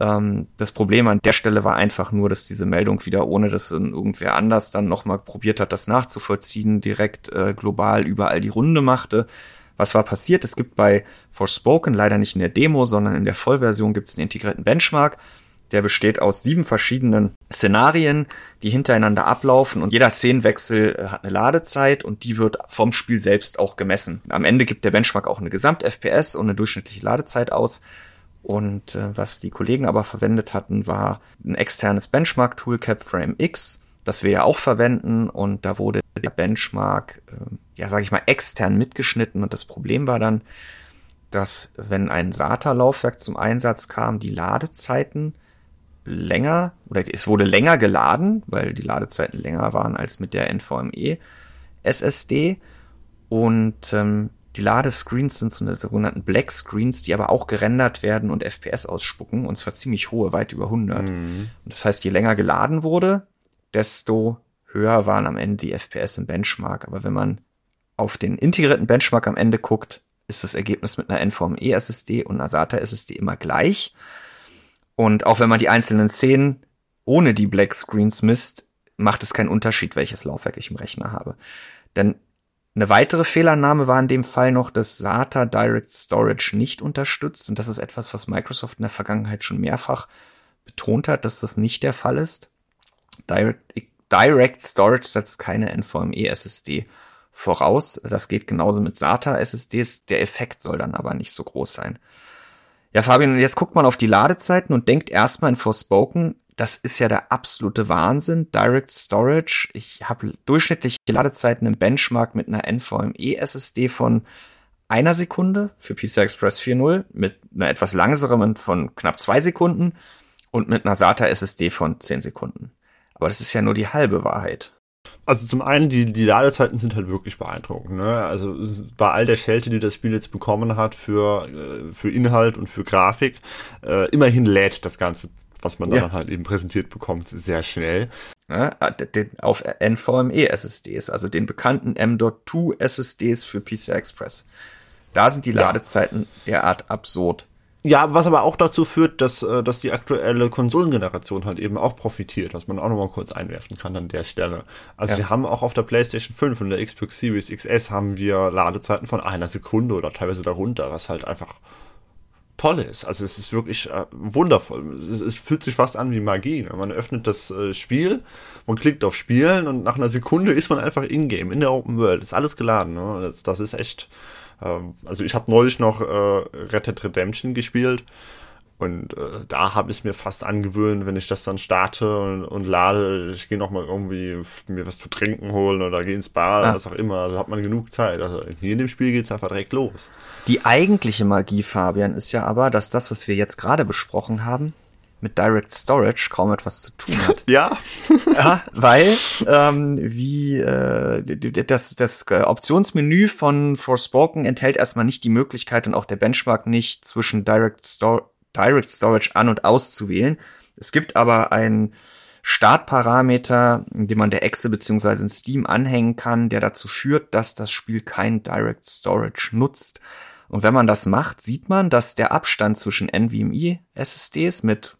Speaker 1: Ähm, das Problem an der Stelle war einfach nur, dass diese Meldung wieder, ohne dass irgendwer anders dann nochmal probiert hat, das nachzuvollziehen, direkt äh, global überall die Runde machte. Was war passiert? Es gibt bei Forspoken leider nicht in der Demo, sondern in der Vollversion gibt es einen integrierten Benchmark. Der besteht aus sieben verschiedenen Szenarien, die hintereinander ablaufen und jeder Szenenwechsel äh, hat eine Ladezeit und die wird vom Spiel selbst auch gemessen. Am Ende gibt der Benchmark auch eine Gesamt-FPS und eine durchschnittliche Ladezeit aus. Und äh, was die Kollegen aber verwendet hatten, war ein externes Benchmark-Tool, CapFrame X, das wir ja auch verwenden. Und da wurde der Benchmark, äh, ja, sage ich mal, extern mitgeschnitten. Und das Problem war dann, dass wenn ein SATA-Laufwerk zum Einsatz kam, die Ladezeiten länger oder es wurde länger geladen, weil die Ladezeiten länger waren als mit der NVMe SSD. Und ähm, die Ladescreens sind so eine sogenannten Black Screens, die aber auch gerendert werden und FPS ausspucken, und zwar ziemlich hohe, weit über 100. Mhm. Und das heißt, je länger geladen wurde, desto höher waren am Ende die FPS im Benchmark. Aber wenn man auf den integrierten Benchmark am Ende guckt, ist das Ergebnis mit einer NVMe SSD und einer SATA SSD immer gleich. Und auch wenn man die einzelnen Szenen ohne die Black Screens misst, macht es keinen Unterschied, welches Laufwerk ich im Rechner habe. Denn eine weitere Fehlannahme war in dem Fall noch, dass SATA Direct Storage nicht unterstützt. Und das ist etwas, was Microsoft in der Vergangenheit schon mehrfach betont hat, dass das nicht der Fall ist. Direct, Direct Storage setzt keine NVMe SSD voraus. Das geht genauso mit SATA SSDs. Der Effekt soll dann aber nicht so groß sein. Ja, Fabian, jetzt guckt man auf die Ladezeiten und denkt erstmal in Forspoken, das ist ja der absolute Wahnsinn. Direct Storage. Ich habe durchschnittliche Ladezeiten im Benchmark mit einer NVMe SSD von einer Sekunde für PCI Express 4.0, mit einer etwas langsameren von knapp zwei Sekunden und mit einer SATA SSD von zehn Sekunden. Aber das ist ja nur die halbe Wahrheit.
Speaker 2: Also zum einen, die, die Ladezeiten sind halt wirklich beeindruckend. Ne? Also bei all der Schelte, die das Spiel jetzt bekommen hat für, äh, für Inhalt und für Grafik, äh, immerhin lädt das Ganze was man ja. dann halt eben präsentiert bekommt, sehr schnell.
Speaker 1: Ja, auf NVMe SSDs, also den bekannten M.2 SSDs für PCI Express. Da sind die Ladezeiten derart absurd.
Speaker 2: Ja, was aber auch dazu führt, dass, äh, dass die aktuelle Konsolengeneration halt eben auch profitiert, was man auch nochmal kurz einwerfen kann an der Stelle. Also ja. wir haben auch auf der PlayStation 5 und der Xbox Series XS haben wir Ladezeiten von einer Sekunde oder teilweise darunter, was halt einfach toll ist. Also es ist wirklich äh, wundervoll. Es, es, fühlt sich fast an wie Magie. Ne? Man öffnet das äh, Spiel, man klickt auf Spielen und nach einer Sekunde ist man einfach in-game, in der Open World. Ist alles geladen. Ne? Das, das, ist echt. Ähm, also ich habe neulich noch äh, Red Dead Redemption gespielt und äh, da habe ich es mir fast angewöhnt, wenn ich das dann starte und, und lade, ich gehe nochmal irgendwie mir was zu trinken holen oder gehe ins Bar oder was auch immer. Also hat man genug Zeit. Also hier in dem Spiel geht es einfach direkt los.
Speaker 1: Die eigentliche Magie, Fabian, ist ja aber, dass das, was wir jetzt gerade besprochen haben, mit Direct Storage kaum etwas zu tun hat.
Speaker 2: ja.
Speaker 1: ja, weil ähm, wie äh, das, das Optionsmenü von Forspoken enthält erstmal nicht die Möglichkeit und auch der Benchmark nicht zwischen Direct Storage Direct Storage an- und auszuwählen. Es gibt aber einen Startparameter, den man der Exe beziehungsweise in Steam anhängen kann, der dazu führt, dass das Spiel kein Direct Storage nutzt. Und wenn man das macht, sieht man, dass der Abstand zwischen NVMe SSDs mit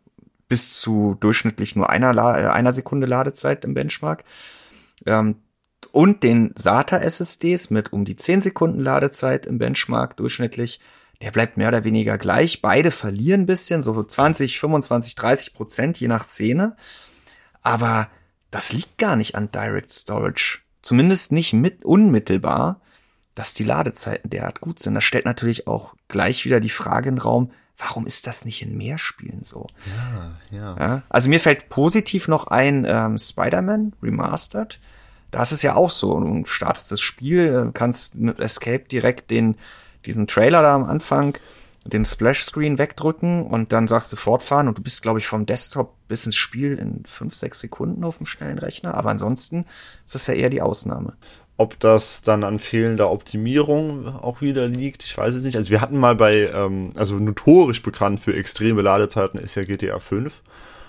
Speaker 1: bis zu durchschnittlich nur einer, äh, einer Sekunde Ladezeit im Benchmark ähm, und den SATA SSDs mit um die 10 Sekunden Ladezeit im Benchmark durchschnittlich der bleibt mehr oder weniger gleich. Beide verlieren ein bisschen, so 20, 25, 30 Prozent je nach Szene. Aber das liegt gar nicht an Direct Storage. Zumindest nicht mit unmittelbar, dass die Ladezeiten derart gut sind. Das stellt natürlich auch gleich wieder die Frage in den Raum, warum ist das nicht in mehr Spielen so?
Speaker 2: Ja, ja.
Speaker 1: ja also mir fällt positiv noch ein ähm, Spider-Man Remastered. Da ist es ja auch so. Du startest das Spiel, kannst mit Escape direkt den diesen Trailer da am Anfang, den Splash-Screen wegdrücken und dann sagst du fortfahren und du bist, glaube ich, vom Desktop bis ins Spiel in fünf, sechs Sekunden auf dem schnellen Rechner. Aber ansonsten ist das ja eher die Ausnahme.
Speaker 2: Ob das dann an fehlender Optimierung auch wieder liegt, ich weiß es nicht. Also wir hatten mal bei, ähm, also notorisch bekannt für extreme Ladezeiten ist ja GTA 5.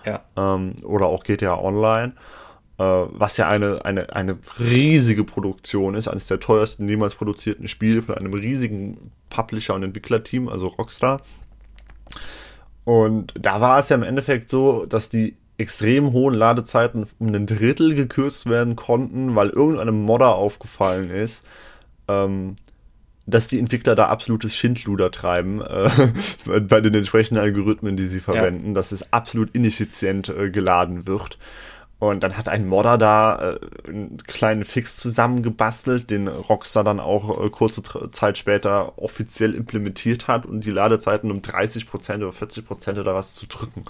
Speaker 1: Ja.
Speaker 2: Ähm, oder auch GTA Online äh, was ja eine, eine, eine riesige Produktion ist, eines der teuersten jemals produzierten Spiele von einem riesigen Publisher- und Entwicklerteam, also Rockstar. Und da war es ja im Endeffekt so, dass die extrem hohen Ladezeiten um ein Drittel gekürzt werden konnten, weil irgendeinem Modder aufgefallen ist, ähm, dass die Entwickler da absolutes Schindluder treiben äh, bei den entsprechenden Algorithmen, die sie verwenden, ja. dass es absolut ineffizient äh, geladen wird. Und dann hat ein Modder da äh, einen kleinen Fix zusammengebastelt, den Rockstar dann auch äh, kurze Zeit später offiziell implementiert hat und die Ladezeiten um 30% oder 40% oder was zu drücken.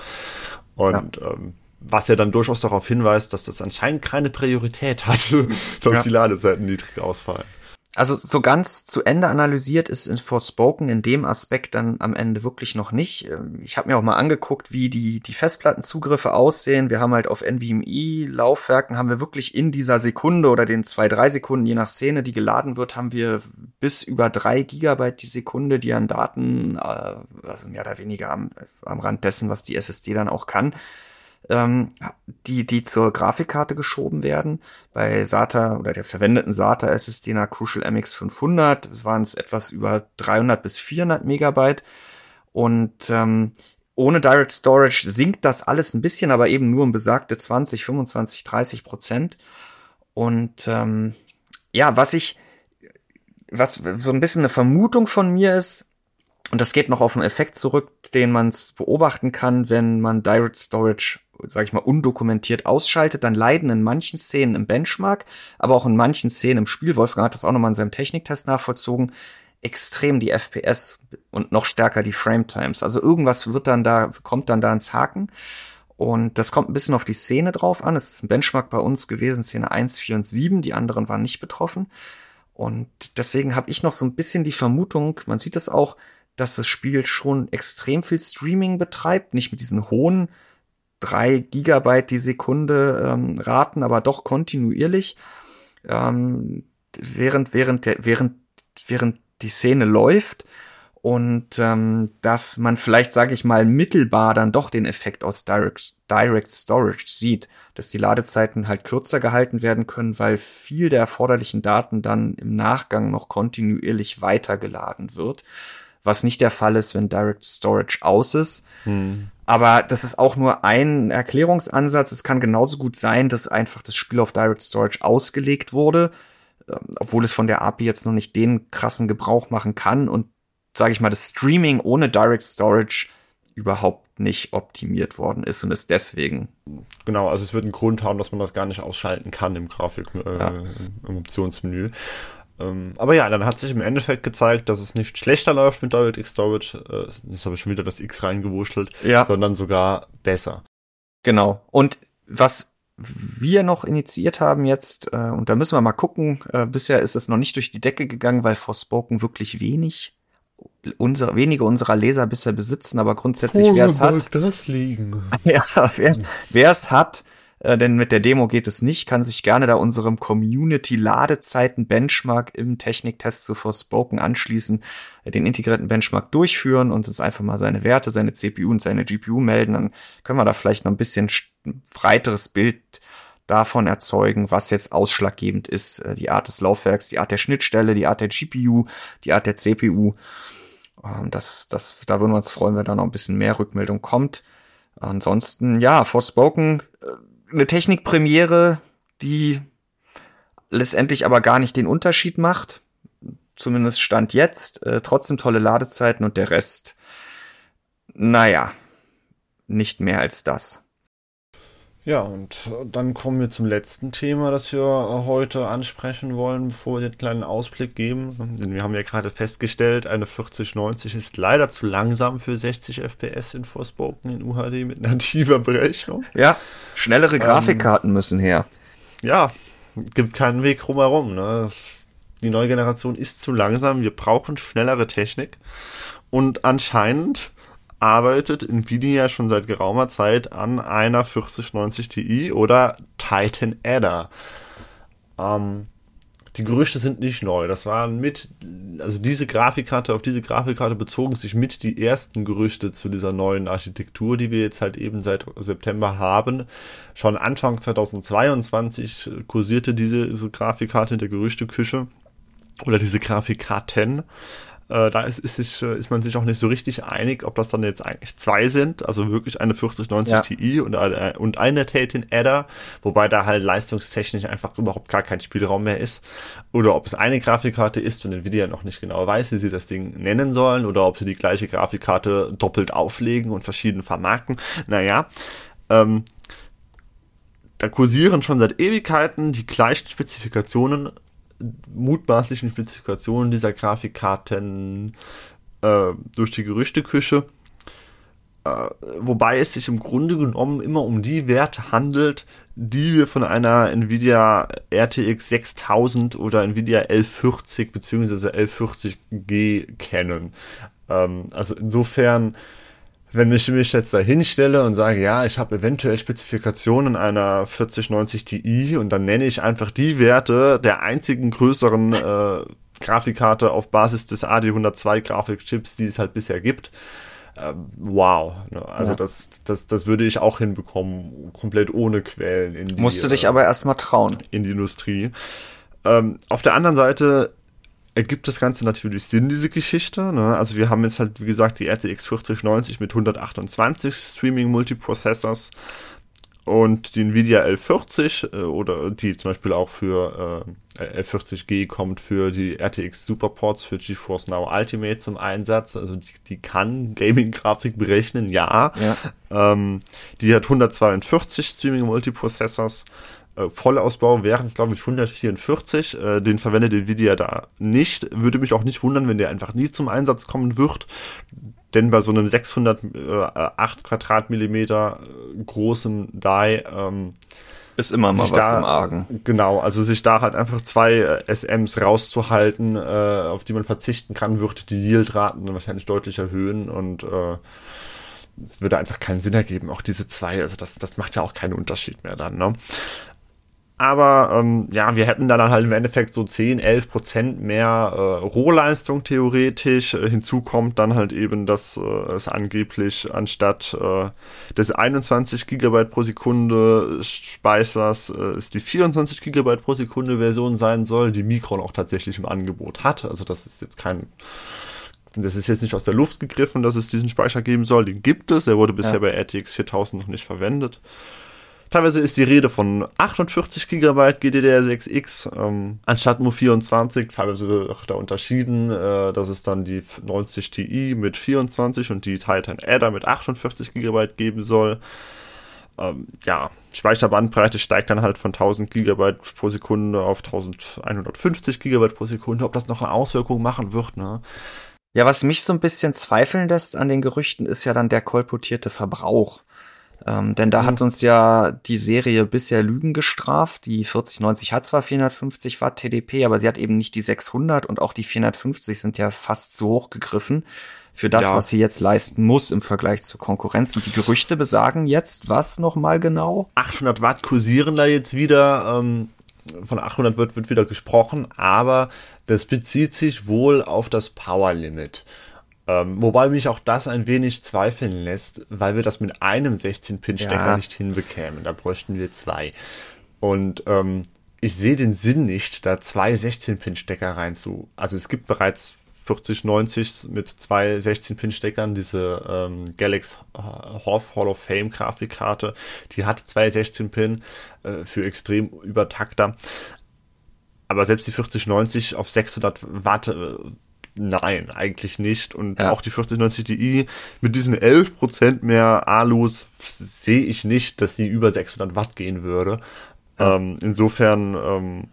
Speaker 2: Und ja. Ähm, was ja dann durchaus darauf hinweist, dass das anscheinend keine Priorität hat, dass ja. die Ladezeiten niedrig ausfallen.
Speaker 1: Also so ganz zu Ende analysiert ist in Forspoken in dem Aspekt dann am Ende wirklich noch nicht. Ähm, ich habe mir auch mal angeguckt, wie die, die Festplattenzugriffe aussehen. Wir haben halt auf NVMe-Laufwerken, haben wir wirklich in dieser Sekunde oder den zwei, drei Sekunden, je nach Szene, die geladen wird, haben wir bis über drei Gigabyte die Sekunde, die an Daten, äh, also mehr oder weniger am, am Rand dessen, was die SSD dann auch kann, ähm, die, die zur Grafikkarte geschoben werden. Bei SATA oder der verwendeten SATA SSD nach Crucial MX 500 waren es etwas über 300 bis 400 Megabyte. Und ähm, ohne Direct Storage sinkt das alles ein bisschen, aber eben nur um besagte 20, 25, 30 Prozent. Und ähm, ja, was ich, was so ein bisschen eine Vermutung von mir ist, und das geht noch auf einen Effekt zurück, den man beobachten kann, wenn man Direct Storage sag ich mal, undokumentiert ausschaltet, dann leiden in manchen Szenen im Benchmark, aber auch in manchen Szenen im Spiel, Wolfgang hat das auch nochmal in seinem Techniktest nachvollzogen, extrem die FPS und noch stärker die Frame Times. Also irgendwas wird dann da, kommt dann da ins Haken. Und das kommt ein bisschen auf die Szene drauf an. Es ist ein Benchmark bei uns gewesen, Szene 1, 4 und 7. Die anderen waren nicht betroffen. Und deswegen habe ich noch so ein bisschen die Vermutung, man sieht es das auch, dass das Spiel schon extrem viel Streaming betreibt, nicht mit diesen hohen drei Gigabyte die Sekunde ähm, raten, aber doch kontinuierlich, ähm, während, während, der, während, während die Szene läuft und ähm, dass man vielleicht, sage ich mal, mittelbar dann doch den Effekt aus Direct, Direct Storage sieht, dass die Ladezeiten halt kürzer gehalten werden können, weil viel der erforderlichen Daten dann im Nachgang noch kontinuierlich weitergeladen wird, was nicht der Fall ist, wenn Direct Storage aus ist. Hm. Aber das ist auch nur ein Erklärungsansatz. Es kann genauso gut sein, dass einfach das Spiel auf Direct Storage ausgelegt wurde, ähm, obwohl es von der API jetzt noch nicht den krassen Gebrauch machen kann und sage ich mal, das Streaming ohne Direct Storage überhaupt nicht optimiert worden ist und ist deswegen.
Speaker 2: Genau, also es wird einen Grund haben, dass man das gar nicht ausschalten kann im Grafik, äh, ja. im Optionsmenü. Ähm, aber ja, dann hat sich im Endeffekt gezeigt, dass es nicht schlechter läuft mit DirectX Storage. Äh, jetzt habe ich schon wieder das X reingewurschtelt, ja. sondern sogar besser.
Speaker 1: Genau. Und was wir noch initiiert haben jetzt, äh, und da müssen wir mal gucken, äh, bisher ist es noch nicht durch die Decke gegangen, weil Forspoken wirklich wenig unsere, wenige unserer Leser bisher besitzen, aber grundsätzlich, wer es hat.
Speaker 2: das liegen?
Speaker 1: ja, wer es hat, äh, denn mit der Demo geht es nicht, kann sich gerne da unserem Community-Ladezeiten-Benchmark im Techniktest zu Forspoken anschließen, äh, den integrierten Benchmark durchführen und uns einfach mal seine Werte, seine CPU und seine GPU melden. Dann können wir da vielleicht noch ein bisschen breiteres Bild davon erzeugen, was jetzt ausschlaggebend ist. Äh, die Art des Laufwerks, die Art der Schnittstelle, die Art der GPU, die Art der CPU. Ähm, das, das, da würden wir uns freuen, wenn da noch ein bisschen mehr Rückmeldung kommt. Ansonsten, ja, Forspoken, eine Technikpremiere, die letztendlich aber gar nicht den Unterschied macht. Zumindest Stand jetzt. Äh, trotzdem tolle Ladezeiten und der Rest, naja, nicht mehr als das.
Speaker 2: Ja, und dann kommen wir zum letzten Thema, das wir heute ansprechen wollen, bevor wir den kleinen Ausblick geben. Denn wir haben ja gerade festgestellt, eine 4090 ist leider zu langsam für 60 FPS in Forspoken in UHD mit nativer Berechnung.
Speaker 1: Ja, schnellere ähm, Grafikkarten ähm, müssen her.
Speaker 2: Ja, gibt keinen Weg drumherum. Ne? Die neue Generation ist zu langsam, wir brauchen schnellere Technik. Und anscheinend arbeitet Nvidia schon seit geraumer Zeit an einer 4090 Ti oder Titan Adder. Ähm, die Gerüchte sind nicht neu. Das waren mit, also diese Grafikkarte, auf diese Grafikkarte bezogen sich mit die ersten Gerüchte zu dieser neuen Architektur, die wir jetzt halt eben seit September haben. Schon Anfang 2022 kursierte diese, diese Grafikkarte in der Gerüchteküche oder diese Grafikkarten. Äh, da ist, ist, sich, äh, ist man sich auch nicht so richtig einig, ob das dann jetzt eigentlich zwei sind, also wirklich eine 4090 ja. Ti und eine, und eine Titan Adder, wobei da halt leistungstechnisch einfach überhaupt gar kein Spielraum mehr ist. Oder ob es eine Grafikkarte ist und Nvidia noch nicht genau weiß, wie sie das Ding nennen sollen, oder ob sie die gleiche Grafikkarte doppelt auflegen und verschieden vermarkten. Naja, ähm, da kursieren schon seit Ewigkeiten die gleichen Spezifikationen mutmaßlichen Spezifikationen dieser Grafikkarten äh, durch die Gerüchteküche. Äh, wobei es sich im Grunde genommen immer um die Werte handelt, die wir von einer Nvidia RTX 6000 oder Nvidia L40 bzw. L40G kennen. Ähm, also insofern wenn ich mich jetzt da hinstelle und sage, ja, ich habe eventuell Spezifikationen einer 4090 Ti und dann nenne ich einfach die Werte der einzigen größeren äh, Grafikkarte auf Basis des AD102 Grafikchips, die es halt bisher gibt. Äh, wow. Ne? Also ja. das, das, das würde ich auch hinbekommen, komplett ohne Quellen.
Speaker 1: In die, Musst du dich äh, aber erstmal trauen.
Speaker 2: In die Industrie. Ähm, auf der anderen Seite ergibt das Ganze natürlich Sinn, diese Geschichte. Ne? Also wir haben jetzt halt, wie gesagt, die RTX 4090 mit 128 Streaming Multiprocessors und die Nvidia L40 äh, oder die zum Beispiel auch für äh, L40G kommt für die RTX Superports für GeForce Now Ultimate zum Einsatz. Also die, die kann Gaming-Grafik berechnen, ja. ja. Ähm, die hat 142 Streaming Multiprocessors äh, Vollausbau wären, glaube ich, 144. Äh, den verwendet Nvidia da nicht. Würde mich auch nicht wundern, wenn der einfach nie zum Einsatz kommen wird. Denn bei so einem 608 äh, Quadratmillimeter äh, großen Die ähm,
Speaker 1: ist immer mal was da, im Argen.
Speaker 2: Genau, also sich da halt einfach zwei SMs rauszuhalten, äh, auf die man verzichten kann, wird die Yieldraten dann wahrscheinlich deutlich erhöhen und äh, es würde einfach keinen Sinn ergeben, auch diese zwei, also das, das macht ja auch keinen Unterschied mehr dann, ne? Aber ähm, ja, wir hätten dann halt im Endeffekt so 10, 11 Prozent mehr äh, Rohleistung theoretisch. Äh, hinzu kommt dann halt eben, dass äh, es angeblich anstatt äh, des 21 Gigabyte pro Sekunde Speichers äh, es die 24 Gigabyte pro Sekunde Version sein soll, die Micron auch tatsächlich im Angebot hat. Also das ist jetzt kein das ist jetzt nicht aus der Luft gegriffen, dass es diesen Speicher geben soll. Den gibt es. Der wurde bisher ja. bei RTX 4000 noch nicht verwendet. Teilweise ist die Rede von 48 GB GDDR6X ähm, anstatt nur 24. Teilweise wird da unterschieden. Äh, dass es dann die 90 Ti mit 24 und die Titan Adder mit 48 GB geben soll. Ähm, ja, Speicherbandbreite steigt dann halt von 1000 GB pro Sekunde auf 1150 GB pro Sekunde. Ob das noch eine Auswirkung machen wird, ne?
Speaker 1: Ja, was mich so ein bisschen zweifeln lässt an den Gerüchten, ist ja dann der kolportierte Verbrauch. Ähm, denn da mhm. hat uns ja die Serie bisher Lügen gestraft. Die 4090 hat zwar 450 Watt TDP, aber sie hat eben nicht die 600 und auch die 450 sind ja fast zu hoch gegriffen für das, ja. was sie jetzt leisten muss im Vergleich zur Konkurrenz. Und die Gerüchte besagen jetzt was nochmal genau?
Speaker 2: 800 Watt kursieren da jetzt wieder. Ähm, von 800 wird, wird wieder gesprochen, aber das bezieht sich wohl auf das Power Limit. Ähm, wobei mich auch das ein wenig zweifeln lässt, weil wir das mit einem 16-Pin-Stecker ja. nicht hinbekämen. Da bräuchten wir zwei. Und ähm, ich sehe den Sinn nicht, da zwei 16-Pin-Stecker rein zu. Also es gibt bereits 4090 mit zwei 16-Pin-Steckern, diese ähm, Galaxy Hoff Hall of Fame Grafikkarte, die hat zwei 16-Pin äh, für extrem Übertakter. Aber selbst die 4090 auf 600 Watt, äh, nein, eigentlich nicht. Und ja. auch die 4090 Ti mit diesen 11% mehr Alus sehe ich nicht, dass sie über 600 Watt gehen würde. Ja. Ähm, insofern, ähm,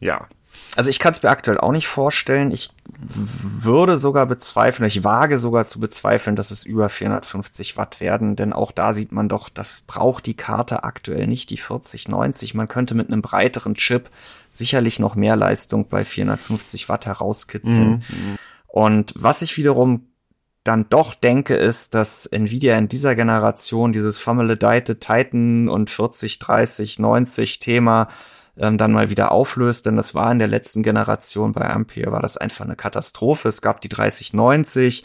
Speaker 2: ja,
Speaker 1: also ich kann es mir aktuell auch nicht vorstellen. Ich würde sogar bezweifeln, ich wage sogar zu bezweifeln, dass es über 450 Watt werden, denn auch da sieht man doch, das braucht die Karte aktuell nicht, die 4090. Man könnte mit einem breiteren Chip sicherlich noch mehr Leistung bei 450 Watt herauskitzeln. Mhm. Und was ich wiederum dann doch denke, ist, dass Nvidia in dieser Generation dieses fameledeite Titan und 40, 30, 90 Thema ähm, dann mal wieder auflöst, denn das war in der letzten Generation bei Ampere, war das einfach eine Katastrophe. Es gab die 3090,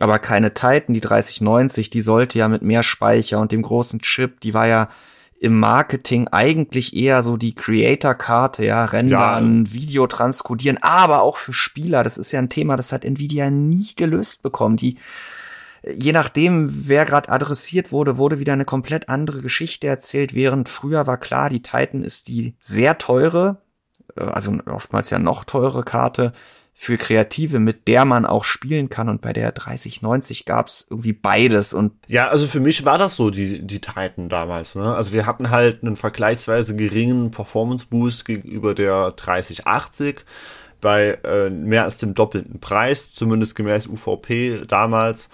Speaker 1: aber keine Titan, die 3090, die sollte ja mit mehr Speicher und dem großen Chip, die war ja im Marketing eigentlich eher so die Creator-Karte, ja, rendern, ja. Video transkodieren, aber auch für Spieler. Das ist ja ein Thema, das hat Nvidia nie gelöst bekommen. Die je nachdem, wer gerade adressiert wurde, wurde wieder eine komplett andere Geschichte erzählt, während früher war klar, die Titan ist die sehr teure, äh, also oftmals ja noch teure Karte für Kreative, mit der man auch spielen kann. Und bei der 3090 gab's irgendwie beides. Und
Speaker 2: ja, also für mich war das so, die, die Titan damals. Ne? Also wir hatten halt einen vergleichsweise geringen Performance-Boost gegenüber der 3080 bei äh, mehr als dem doppelten Preis, zumindest gemäß UVP damals.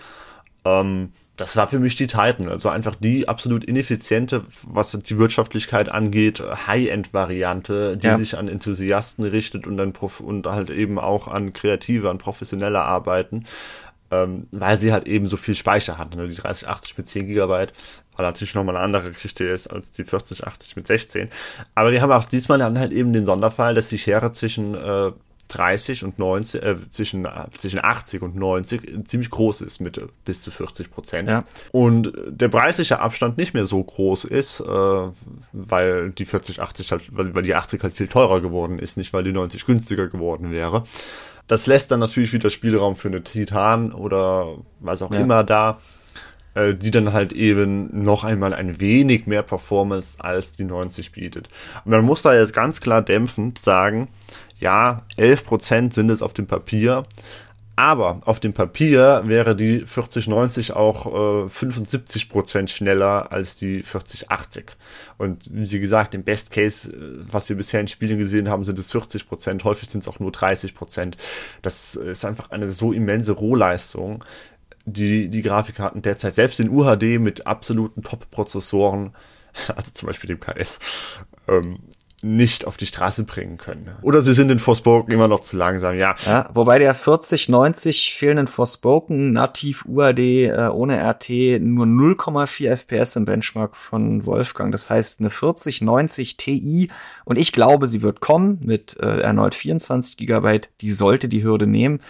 Speaker 2: Ähm, das war für mich die Titan, also einfach die absolut ineffiziente, was die Wirtschaftlichkeit angeht, High-End-Variante, die ja. sich an Enthusiasten richtet und dann und halt eben auch an Kreative, an Professionelle arbeiten, ähm, weil sie halt eben so viel Speicher hat. Ne? Die 3080 mit 10 GB war natürlich nochmal eine andere Geschichte ist als die 4080 mit 16. Aber die haben auch diesmal dann halt eben den Sonderfall, dass die Schere zwischen äh, 30 und 90, äh, zwischen, zwischen 80 und 90 ziemlich groß ist mit bis zu 40 Prozent. Ja. Und der preisliche Abstand nicht mehr so groß ist, äh, weil die 40, 80 halt, weil, weil die 80 halt viel teurer geworden ist, nicht weil die 90 günstiger geworden wäre. Das lässt dann natürlich wieder Spielraum für eine Titan oder was auch ja. immer da äh, die dann halt eben noch einmal ein wenig mehr Performance als die 90 bietet. Und man muss da jetzt ganz klar dämpfend sagen, ja, 11% sind es auf dem Papier, aber auf dem Papier wäre die 4090 auch äh, 75% schneller als die 4080. Und wie gesagt, im Best Case, äh, was wir bisher in Spielen gesehen haben, sind es 40%, häufig sind es auch nur 30%. Das ist einfach eine so immense Rohleistung, die die Grafikkarten derzeit selbst in UHD mit absoluten Top-Prozessoren, also zum Beispiel dem KS, ähm, nicht auf die Straße bringen können. Oder sie sind in Forspoken immer noch zu langsam, ja.
Speaker 1: ja wobei der 4090 fehlenden Forspoken nativ UAD äh, ohne RT nur 0,4 FPS im Benchmark von Wolfgang. Das heißt eine 4090 Ti und ich glaube, sie wird kommen mit äh, erneut 24 Gigabyte. Die sollte die Hürde nehmen.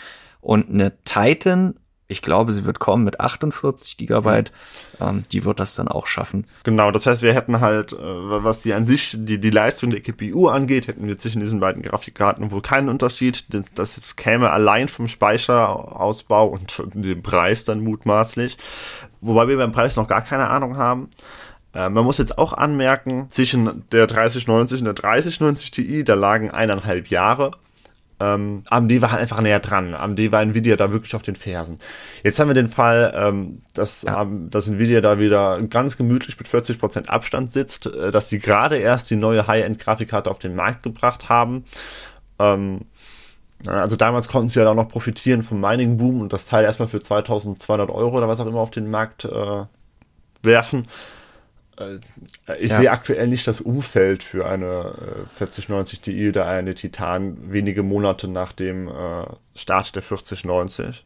Speaker 1: Und eine Titan ich glaube, sie wird kommen mit 48 Gigabyte. Ähm, die wird das dann auch schaffen.
Speaker 2: Genau, das heißt, wir hätten halt, äh, was die an sich, die, die Leistung der GPU angeht, hätten wir zwischen diesen beiden Grafikkarten wohl keinen Unterschied. Das käme allein vom Speicherausbau und dem Preis dann mutmaßlich. Wobei wir beim Preis noch gar keine Ahnung haben. Äh, man muss jetzt auch anmerken, zwischen der 3090 und der 3090 Ti, da lagen eineinhalb Jahre. Ähm, AMD war halt einfach näher dran. AMD war Nvidia da wirklich auf den Fersen. Jetzt haben wir den Fall, ähm, dass, ja. ähm, dass Nvidia da wieder ganz gemütlich mit 40% Abstand sitzt, äh, dass sie gerade erst die neue High-End-Grafikkarte auf den Markt gebracht haben. Ähm, also damals konnten sie ja auch noch profitieren vom Mining-Boom und das Teil erstmal für 2200 Euro oder was auch immer auf den Markt äh, werfen. Äh, ich ja. sehe aktuell nicht das Umfeld für eine äh, 4090 Ti oder eine Titan wenige Monate nach dem äh, Start der 4090.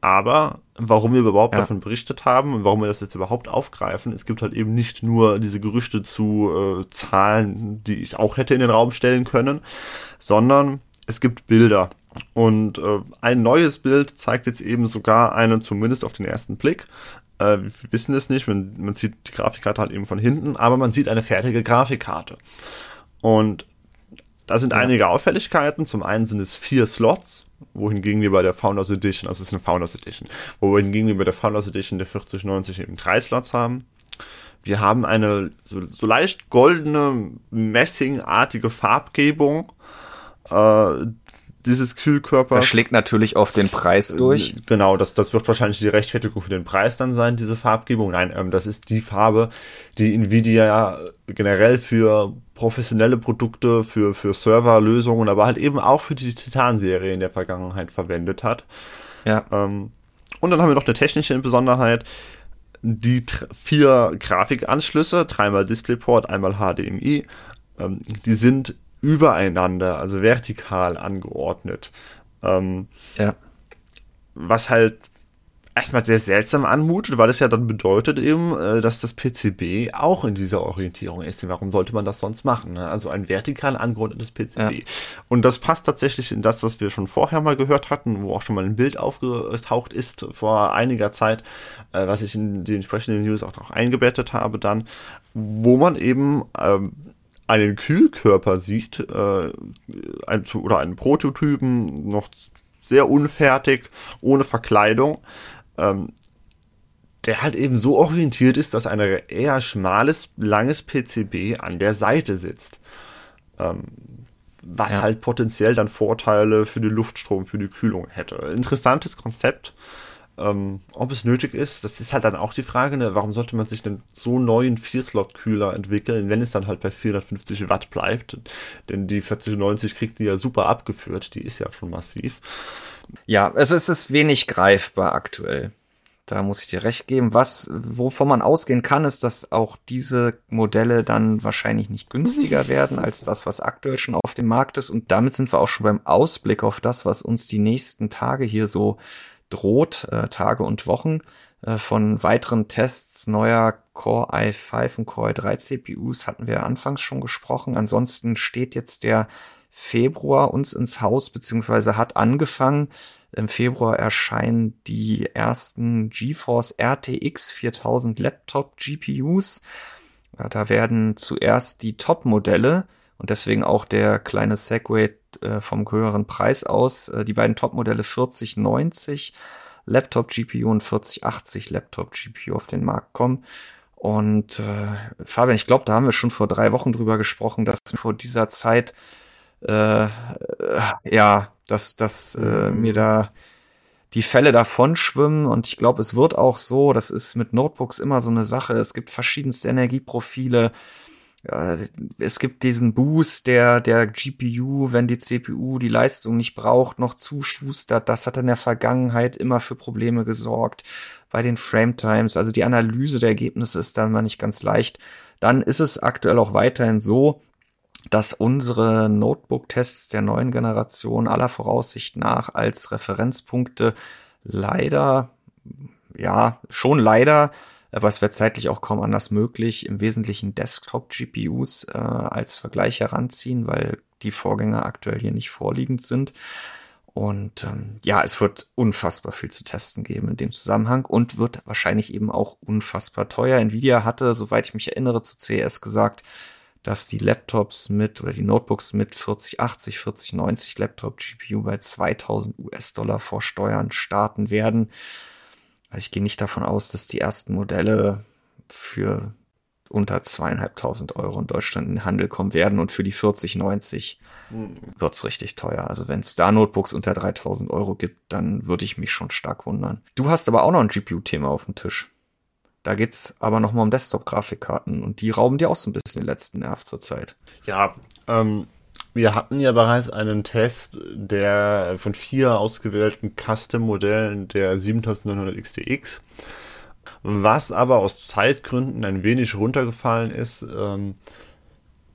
Speaker 2: Aber warum wir überhaupt ja. davon berichtet haben und warum wir das jetzt überhaupt aufgreifen, es gibt halt eben nicht nur diese Gerüchte zu äh, Zahlen, die ich auch hätte in den Raum stellen können, sondern es gibt Bilder. Und äh, ein neues Bild zeigt jetzt eben sogar einen, zumindest auf den ersten Blick, äh, wir wissen es nicht, man, man sieht die Grafikkarte halt eben von hinten, aber man sieht eine fertige Grafikkarte. Und da sind ja. einige Auffälligkeiten. Zum einen sind es vier Slots, wohingegen wir bei der Founders Edition, also es ist eine Founders Edition, wohingegen wir bei der Founders Edition der 4090 eben drei Slots haben. Wir haben eine so, so leicht goldene, messingartige Farbgebung, äh, dieses Kühlkörpers.
Speaker 1: Das schlägt natürlich auf den Preis durch.
Speaker 2: Genau, das, das wird wahrscheinlich die Rechtfertigung für den Preis dann sein, diese Farbgebung. Nein, ähm, das ist die Farbe, die Nvidia generell für professionelle Produkte, für, für Serverlösungen, aber halt eben auch für die Titan-Serie in der Vergangenheit verwendet hat. Ja. Ähm, und dann haben wir noch eine technische Besonderheit. Die vier Grafikanschlüsse, dreimal DisplayPort, einmal HDMI, ähm, die sind übereinander, also vertikal angeordnet. Ähm, ja. Was halt erstmal sehr seltsam anmutet, weil es ja dann bedeutet eben, äh, dass das PCB auch in dieser Orientierung ist. Warum sollte man das sonst machen? Ne? Also ein vertikal angeordnetes PCB. Ja. Und das passt tatsächlich in das, was wir schon vorher mal gehört hatten, wo auch schon mal ein Bild aufgetaucht ist vor einiger Zeit, äh, was ich in die entsprechenden News auch noch eingebettet habe dann, wo man eben ähm, einen Kühlkörper sieht, äh, ein, oder einen Prototypen, noch sehr unfertig, ohne Verkleidung, ähm, der halt eben so orientiert ist, dass ein eher schmales, langes PCB an der Seite sitzt. Ähm, was ja. halt potenziell dann Vorteile für den Luftstrom, für die Kühlung hätte. Interessantes Konzept. Ähm, ob es nötig ist, das ist halt dann auch die Frage, ne? warum sollte man sich denn so neuen Vierslot-Kühler entwickeln, wenn es dann halt bei 450 Watt bleibt? Denn die 4090 kriegt die ja super abgeführt, die ist ja schon massiv.
Speaker 1: Ja, es ist es wenig greifbar aktuell. Da muss ich dir recht geben. Was, wovon man ausgehen kann, ist, dass auch diese Modelle dann wahrscheinlich nicht günstiger werden als das, was aktuell schon auf dem Markt ist. Und damit sind wir auch schon beim Ausblick auf das, was uns die nächsten Tage hier so droht, äh, Tage und Wochen, äh, von weiteren Tests neuer Core i5 und Core i3 CPUs hatten wir anfangs schon gesprochen. Ansonsten steht jetzt der Februar uns ins Haus, beziehungsweise hat angefangen. Im Februar erscheinen die ersten GeForce RTX 4000 Laptop GPUs. Da werden zuerst die Top-Modelle und deswegen auch der kleine Segway äh, vom höheren Preis aus. Äh, die beiden Top-Modelle 4090 Laptop GPU und 4080 Laptop GPU auf den Markt kommen. Und äh, Fabian, ich glaube, da haben wir schon vor drei Wochen drüber gesprochen, dass vor dieser Zeit äh, äh, ja, dass, dass äh, mir da die Fälle davon schwimmen. Und ich glaube, es wird auch so, das ist mit Notebooks immer so eine Sache, es gibt verschiedenste Energieprofile, es gibt diesen Boost, der der GPU, wenn die CPU die Leistung nicht braucht, noch zuschustert. Das hat in der Vergangenheit immer für Probleme gesorgt bei den Frame Times. Also die Analyse der Ergebnisse ist dann mal nicht ganz leicht. Dann ist es aktuell auch weiterhin so, dass unsere Notebook-Tests der neuen Generation aller Voraussicht nach als Referenzpunkte leider, ja, schon leider aber es wird zeitlich auch kaum anders möglich, im Wesentlichen Desktop-GPUs äh, als Vergleich heranziehen, weil die Vorgänger aktuell hier nicht vorliegend sind. Und ähm, ja, es wird unfassbar viel zu testen geben in dem Zusammenhang und wird wahrscheinlich eben auch unfassbar teuer. Nvidia hatte, soweit ich mich erinnere, zu CS gesagt, dass die Laptops mit oder die Notebooks mit 4080, 4090 Laptop GPU bei 2000 US-Dollar vor Steuern starten werden. Also ich gehe nicht davon aus, dass die ersten Modelle für unter zweieinhalbtausend Euro in Deutschland in den Handel kommen werden und für die 4090 mhm. wird's richtig teuer. Also wenn es da Notebooks unter 3000 Euro gibt, dann würde ich mich schon stark wundern. Du hast aber auch noch ein GPU-Thema auf dem Tisch. Da geht's aber noch mal um Desktop-Grafikkarten und die rauben dir auch so ein bisschen den letzten Nerv zurzeit.
Speaker 2: Ja, ähm, wir hatten ja bereits einen Test der von vier ausgewählten Custom-Modellen der 7900 XTX. Was aber aus Zeitgründen ein wenig runtergefallen ist, ähm,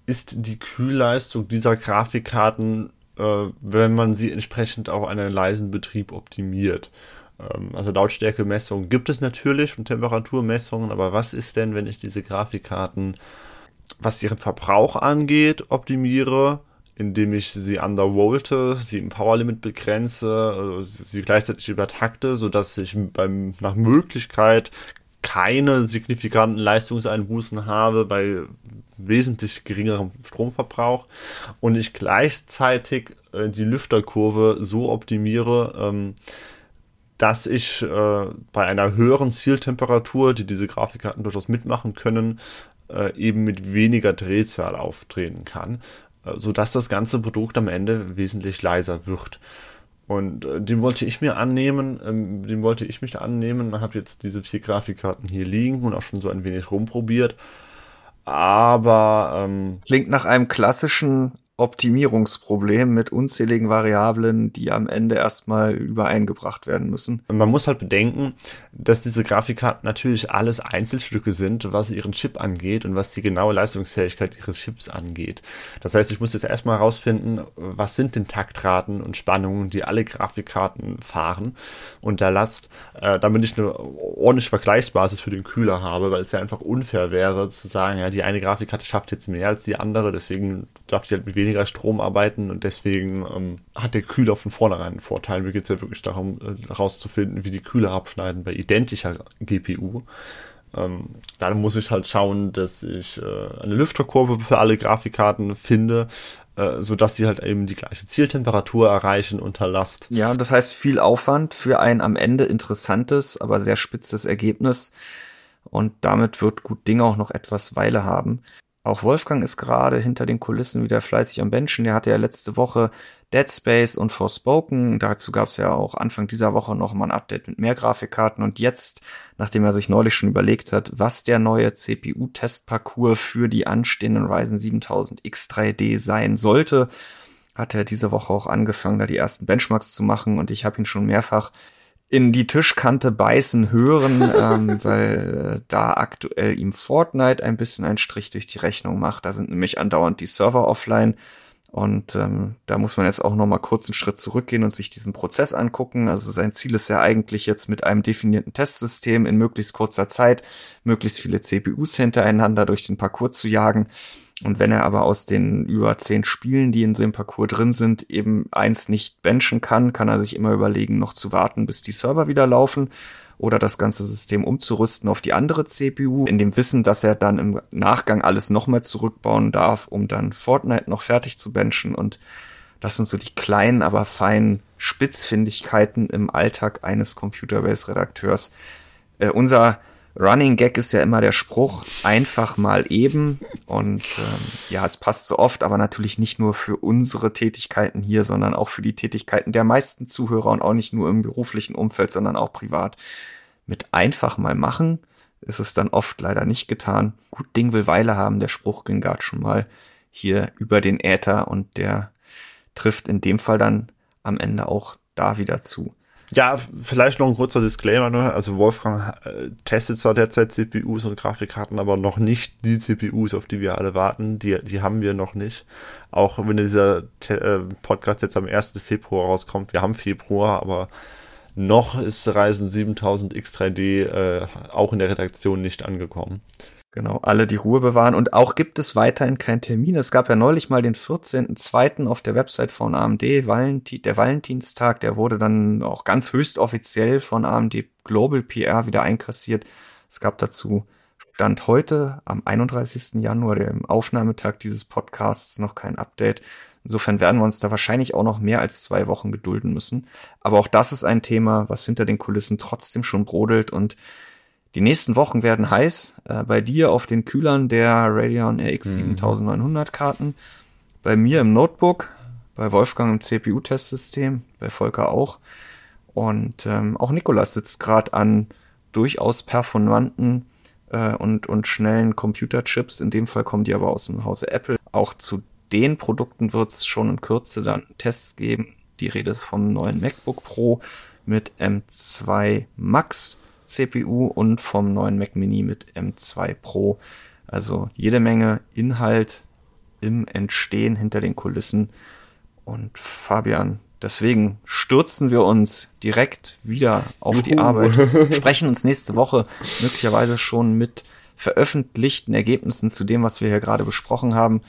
Speaker 2: ist die Kühlleistung dieser Grafikkarten, äh, wenn man sie entsprechend auf einen leisen Betrieb optimiert. Ähm, also Lautstärkemessungen gibt es natürlich und Temperaturmessungen, aber was ist denn, wenn ich diese Grafikkarten, was ihren Verbrauch angeht, optimiere, indem ich sie undervolte, sie im Powerlimit begrenze, also sie gleichzeitig übertakte, sodass ich beim, nach Möglichkeit keine signifikanten Leistungseinbußen habe bei wesentlich geringerem Stromverbrauch und ich gleichzeitig äh, die Lüfterkurve so optimiere, ähm, dass ich äh, bei einer höheren Zieltemperatur, die diese Grafikkarten durchaus mitmachen können, äh, eben mit weniger Drehzahl auftreten kann, sodass das ganze Produkt am Ende wesentlich leiser wird. Und äh, den wollte ich mir annehmen, ähm, den wollte ich mich annehmen, habe jetzt diese vier Grafikkarten hier liegen und auch schon so ein wenig rumprobiert. Aber ähm,
Speaker 1: klingt nach einem klassischen Optimierungsproblem mit unzähligen Variablen, die am Ende erstmal übereingebracht werden müssen.
Speaker 2: Man muss halt bedenken, dass diese Grafikkarten natürlich alles Einzelstücke sind, was ihren Chip angeht und was die genaue Leistungsfähigkeit ihres Chips angeht. Das heißt, ich muss jetzt erstmal herausfinden, was sind denn Taktraten und Spannungen, die alle Grafikkarten fahren und der Last, äh, damit ich eine ordentliche Vergleichsbasis für den Kühler habe, weil es ja einfach unfair wäre zu sagen, ja, die eine Grafikkarte schafft jetzt mehr als die andere, deswegen darf die halt mit weniger Strom arbeiten und deswegen ähm, hat der Kühler von vornherein einen Vorteil. Mir geht es ja wirklich darum, äh, herauszufinden, wie die Kühler abschneiden bei identischer GPU. Ähm, dann muss ich halt schauen, dass ich äh, eine Lüfterkurve für alle Grafikkarten finde, äh, so dass sie halt eben die gleiche Zieltemperatur erreichen unter Last.
Speaker 1: Ja, das heißt viel Aufwand für ein am Ende interessantes, aber sehr spitzes Ergebnis. Und damit wird Gut Ding auch noch etwas Weile haben. Auch Wolfgang ist gerade hinter den Kulissen wieder fleißig am Benchen. Der hatte ja letzte Woche Dead Space und Forspoken. Dazu gab es ja auch Anfang dieser Woche noch mal ein Update mit mehr Grafikkarten. Und jetzt, nachdem er sich neulich schon überlegt hat, was der neue CPU-Testparcours für die anstehenden Ryzen 7000 X3D sein sollte, hat er diese Woche auch angefangen, da die ersten Benchmarks zu machen. Und ich habe ihn schon mehrfach in die Tischkante beißen hören, ähm, weil äh, da aktuell ihm Fortnite ein bisschen einen Strich durch die Rechnung macht. Da sind nämlich andauernd die Server offline. Und ähm, da muss man jetzt auch noch mal kurz einen Schritt zurückgehen und sich diesen Prozess angucken. Also sein Ziel ist ja eigentlich jetzt mit einem definierten Testsystem in möglichst kurzer Zeit möglichst viele CPUs hintereinander durch den Parcours zu jagen. Und wenn er aber aus den über zehn Spielen, die in einem Parcours drin sind, eben eins nicht benchen kann, kann er sich immer überlegen, noch zu warten, bis die Server wieder laufen oder das ganze System umzurüsten auf die andere CPU, in dem Wissen, dass er dann im Nachgang alles nochmal zurückbauen darf, um dann Fortnite noch fertig zu benchen. Und das sind so die kleinen, aber feinen Spitzfindigkeiten im Alltag eines Computerbase-Redakteurs. Äh, unser Running Gag ist ja immer der Spruch, einfach mal eben. Und ähm, ja, es passt so oft, aber natürlich nicht nur für unsere Tätigkeiten hier, sondern auch für die Tätigkeiten der meisten Zuhörer und auch nicht nur im beruflichen Umfeld, sondern auch privat. Mit einfach mal machen ist es dann oft leider nicht getan. Gut Ding will Weile haben, der Spruch ging gerade schon mal hier über den Äther und der trifft in dem Fall dann am Ende auch da wieder zu.
Speaker 2: Ja, vielleicht noch ein kurzer Disclaimer. Ne? Also Wolfgang äh, testet zwar derzeit CPUs und Grafikkarten, aber noch nicht die CPUs, auf die wir alle warten. Die, die haben wir noch nicht. Auch wenn dieser äh, Podcast jetzt am 1. Februar rauskommt. Wir haben Februar, aber noch ist Ryzen 7000 X3D äh, auch in der Redaktion nicht angekommen.
Speaker 1: Genau, alle die Ruhe bewahren. Und auch gibt es weiterhin keinen Termin. Es gab ja neulich mal den 14.02. auf der Website von AMD, Valentin, der Valentinstag, der wurde dann auch ganz höchst offiziell von AMD Global PR wieder einkassiert. Es gab dazu Stand heute am 31. Januar, dem Aufnahmetag dieses Podcasts, noch kein Update. Insofern werden wir uns da wahrscheinlich auch noch mehr als zwei Wochen gedulden müssen. Aber auch das ist ein Thema, was hinter den Kulissen trotzdem schon brodelt und Die nächsten Wochen werden heiß. Äh, bei dir auf den Kühlern der Radeon RX 7900 Karten. Bei mir im Notebook. Bei Wolfgang im CPU-Testsystem. Bei Volker auch. Und ähm, auch Nikolas sitzt gerade an durchaus performanten äh, und, und schnellen Computerchips. In dem Fall kommen die aber aus dem Hause Apple. Auch zu den Produkten wird es schon in Kürze dann Tests geben. Die Rede ist vom neuen MacBook Pro mit M2 Max CPU und vom neuen Mac Mini mit M2 Pro. Also jede Menge Inhalt im Entstehen hinter den Kulissen. Und Fabian, deswegen stürzen wir uns direkt wieder auf Juhu. die Arbeit, sprechen uns nächste Woche möglicherweise schon mit veröffentlichten Ergebnissen zu dem, was wir hier gerade besprochen haben.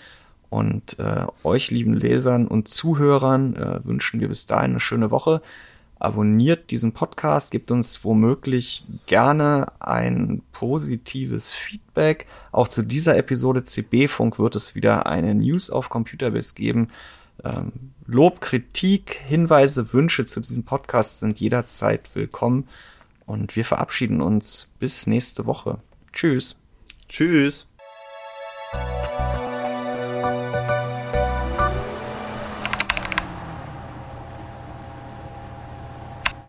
Speaker 1: Und äh, euch lieben Lesern und Zuhörern äh, wünschen wir bis dahin eine schöne Woche. Abonniert diesen Podcast, gebt uns womöglich gerne ein positives Feedback. Auch zu dieser Episode CB Funk wird es wieder eine News auf Computerbiz geben. Ähm, Lob, Kritik, Hinweise, Wünsche zu diesem Podcast sind jederzeit willkommen. Und wir verabschieden uns bis nächste Woche. Tschüss.
Speaker 2: Tschüss.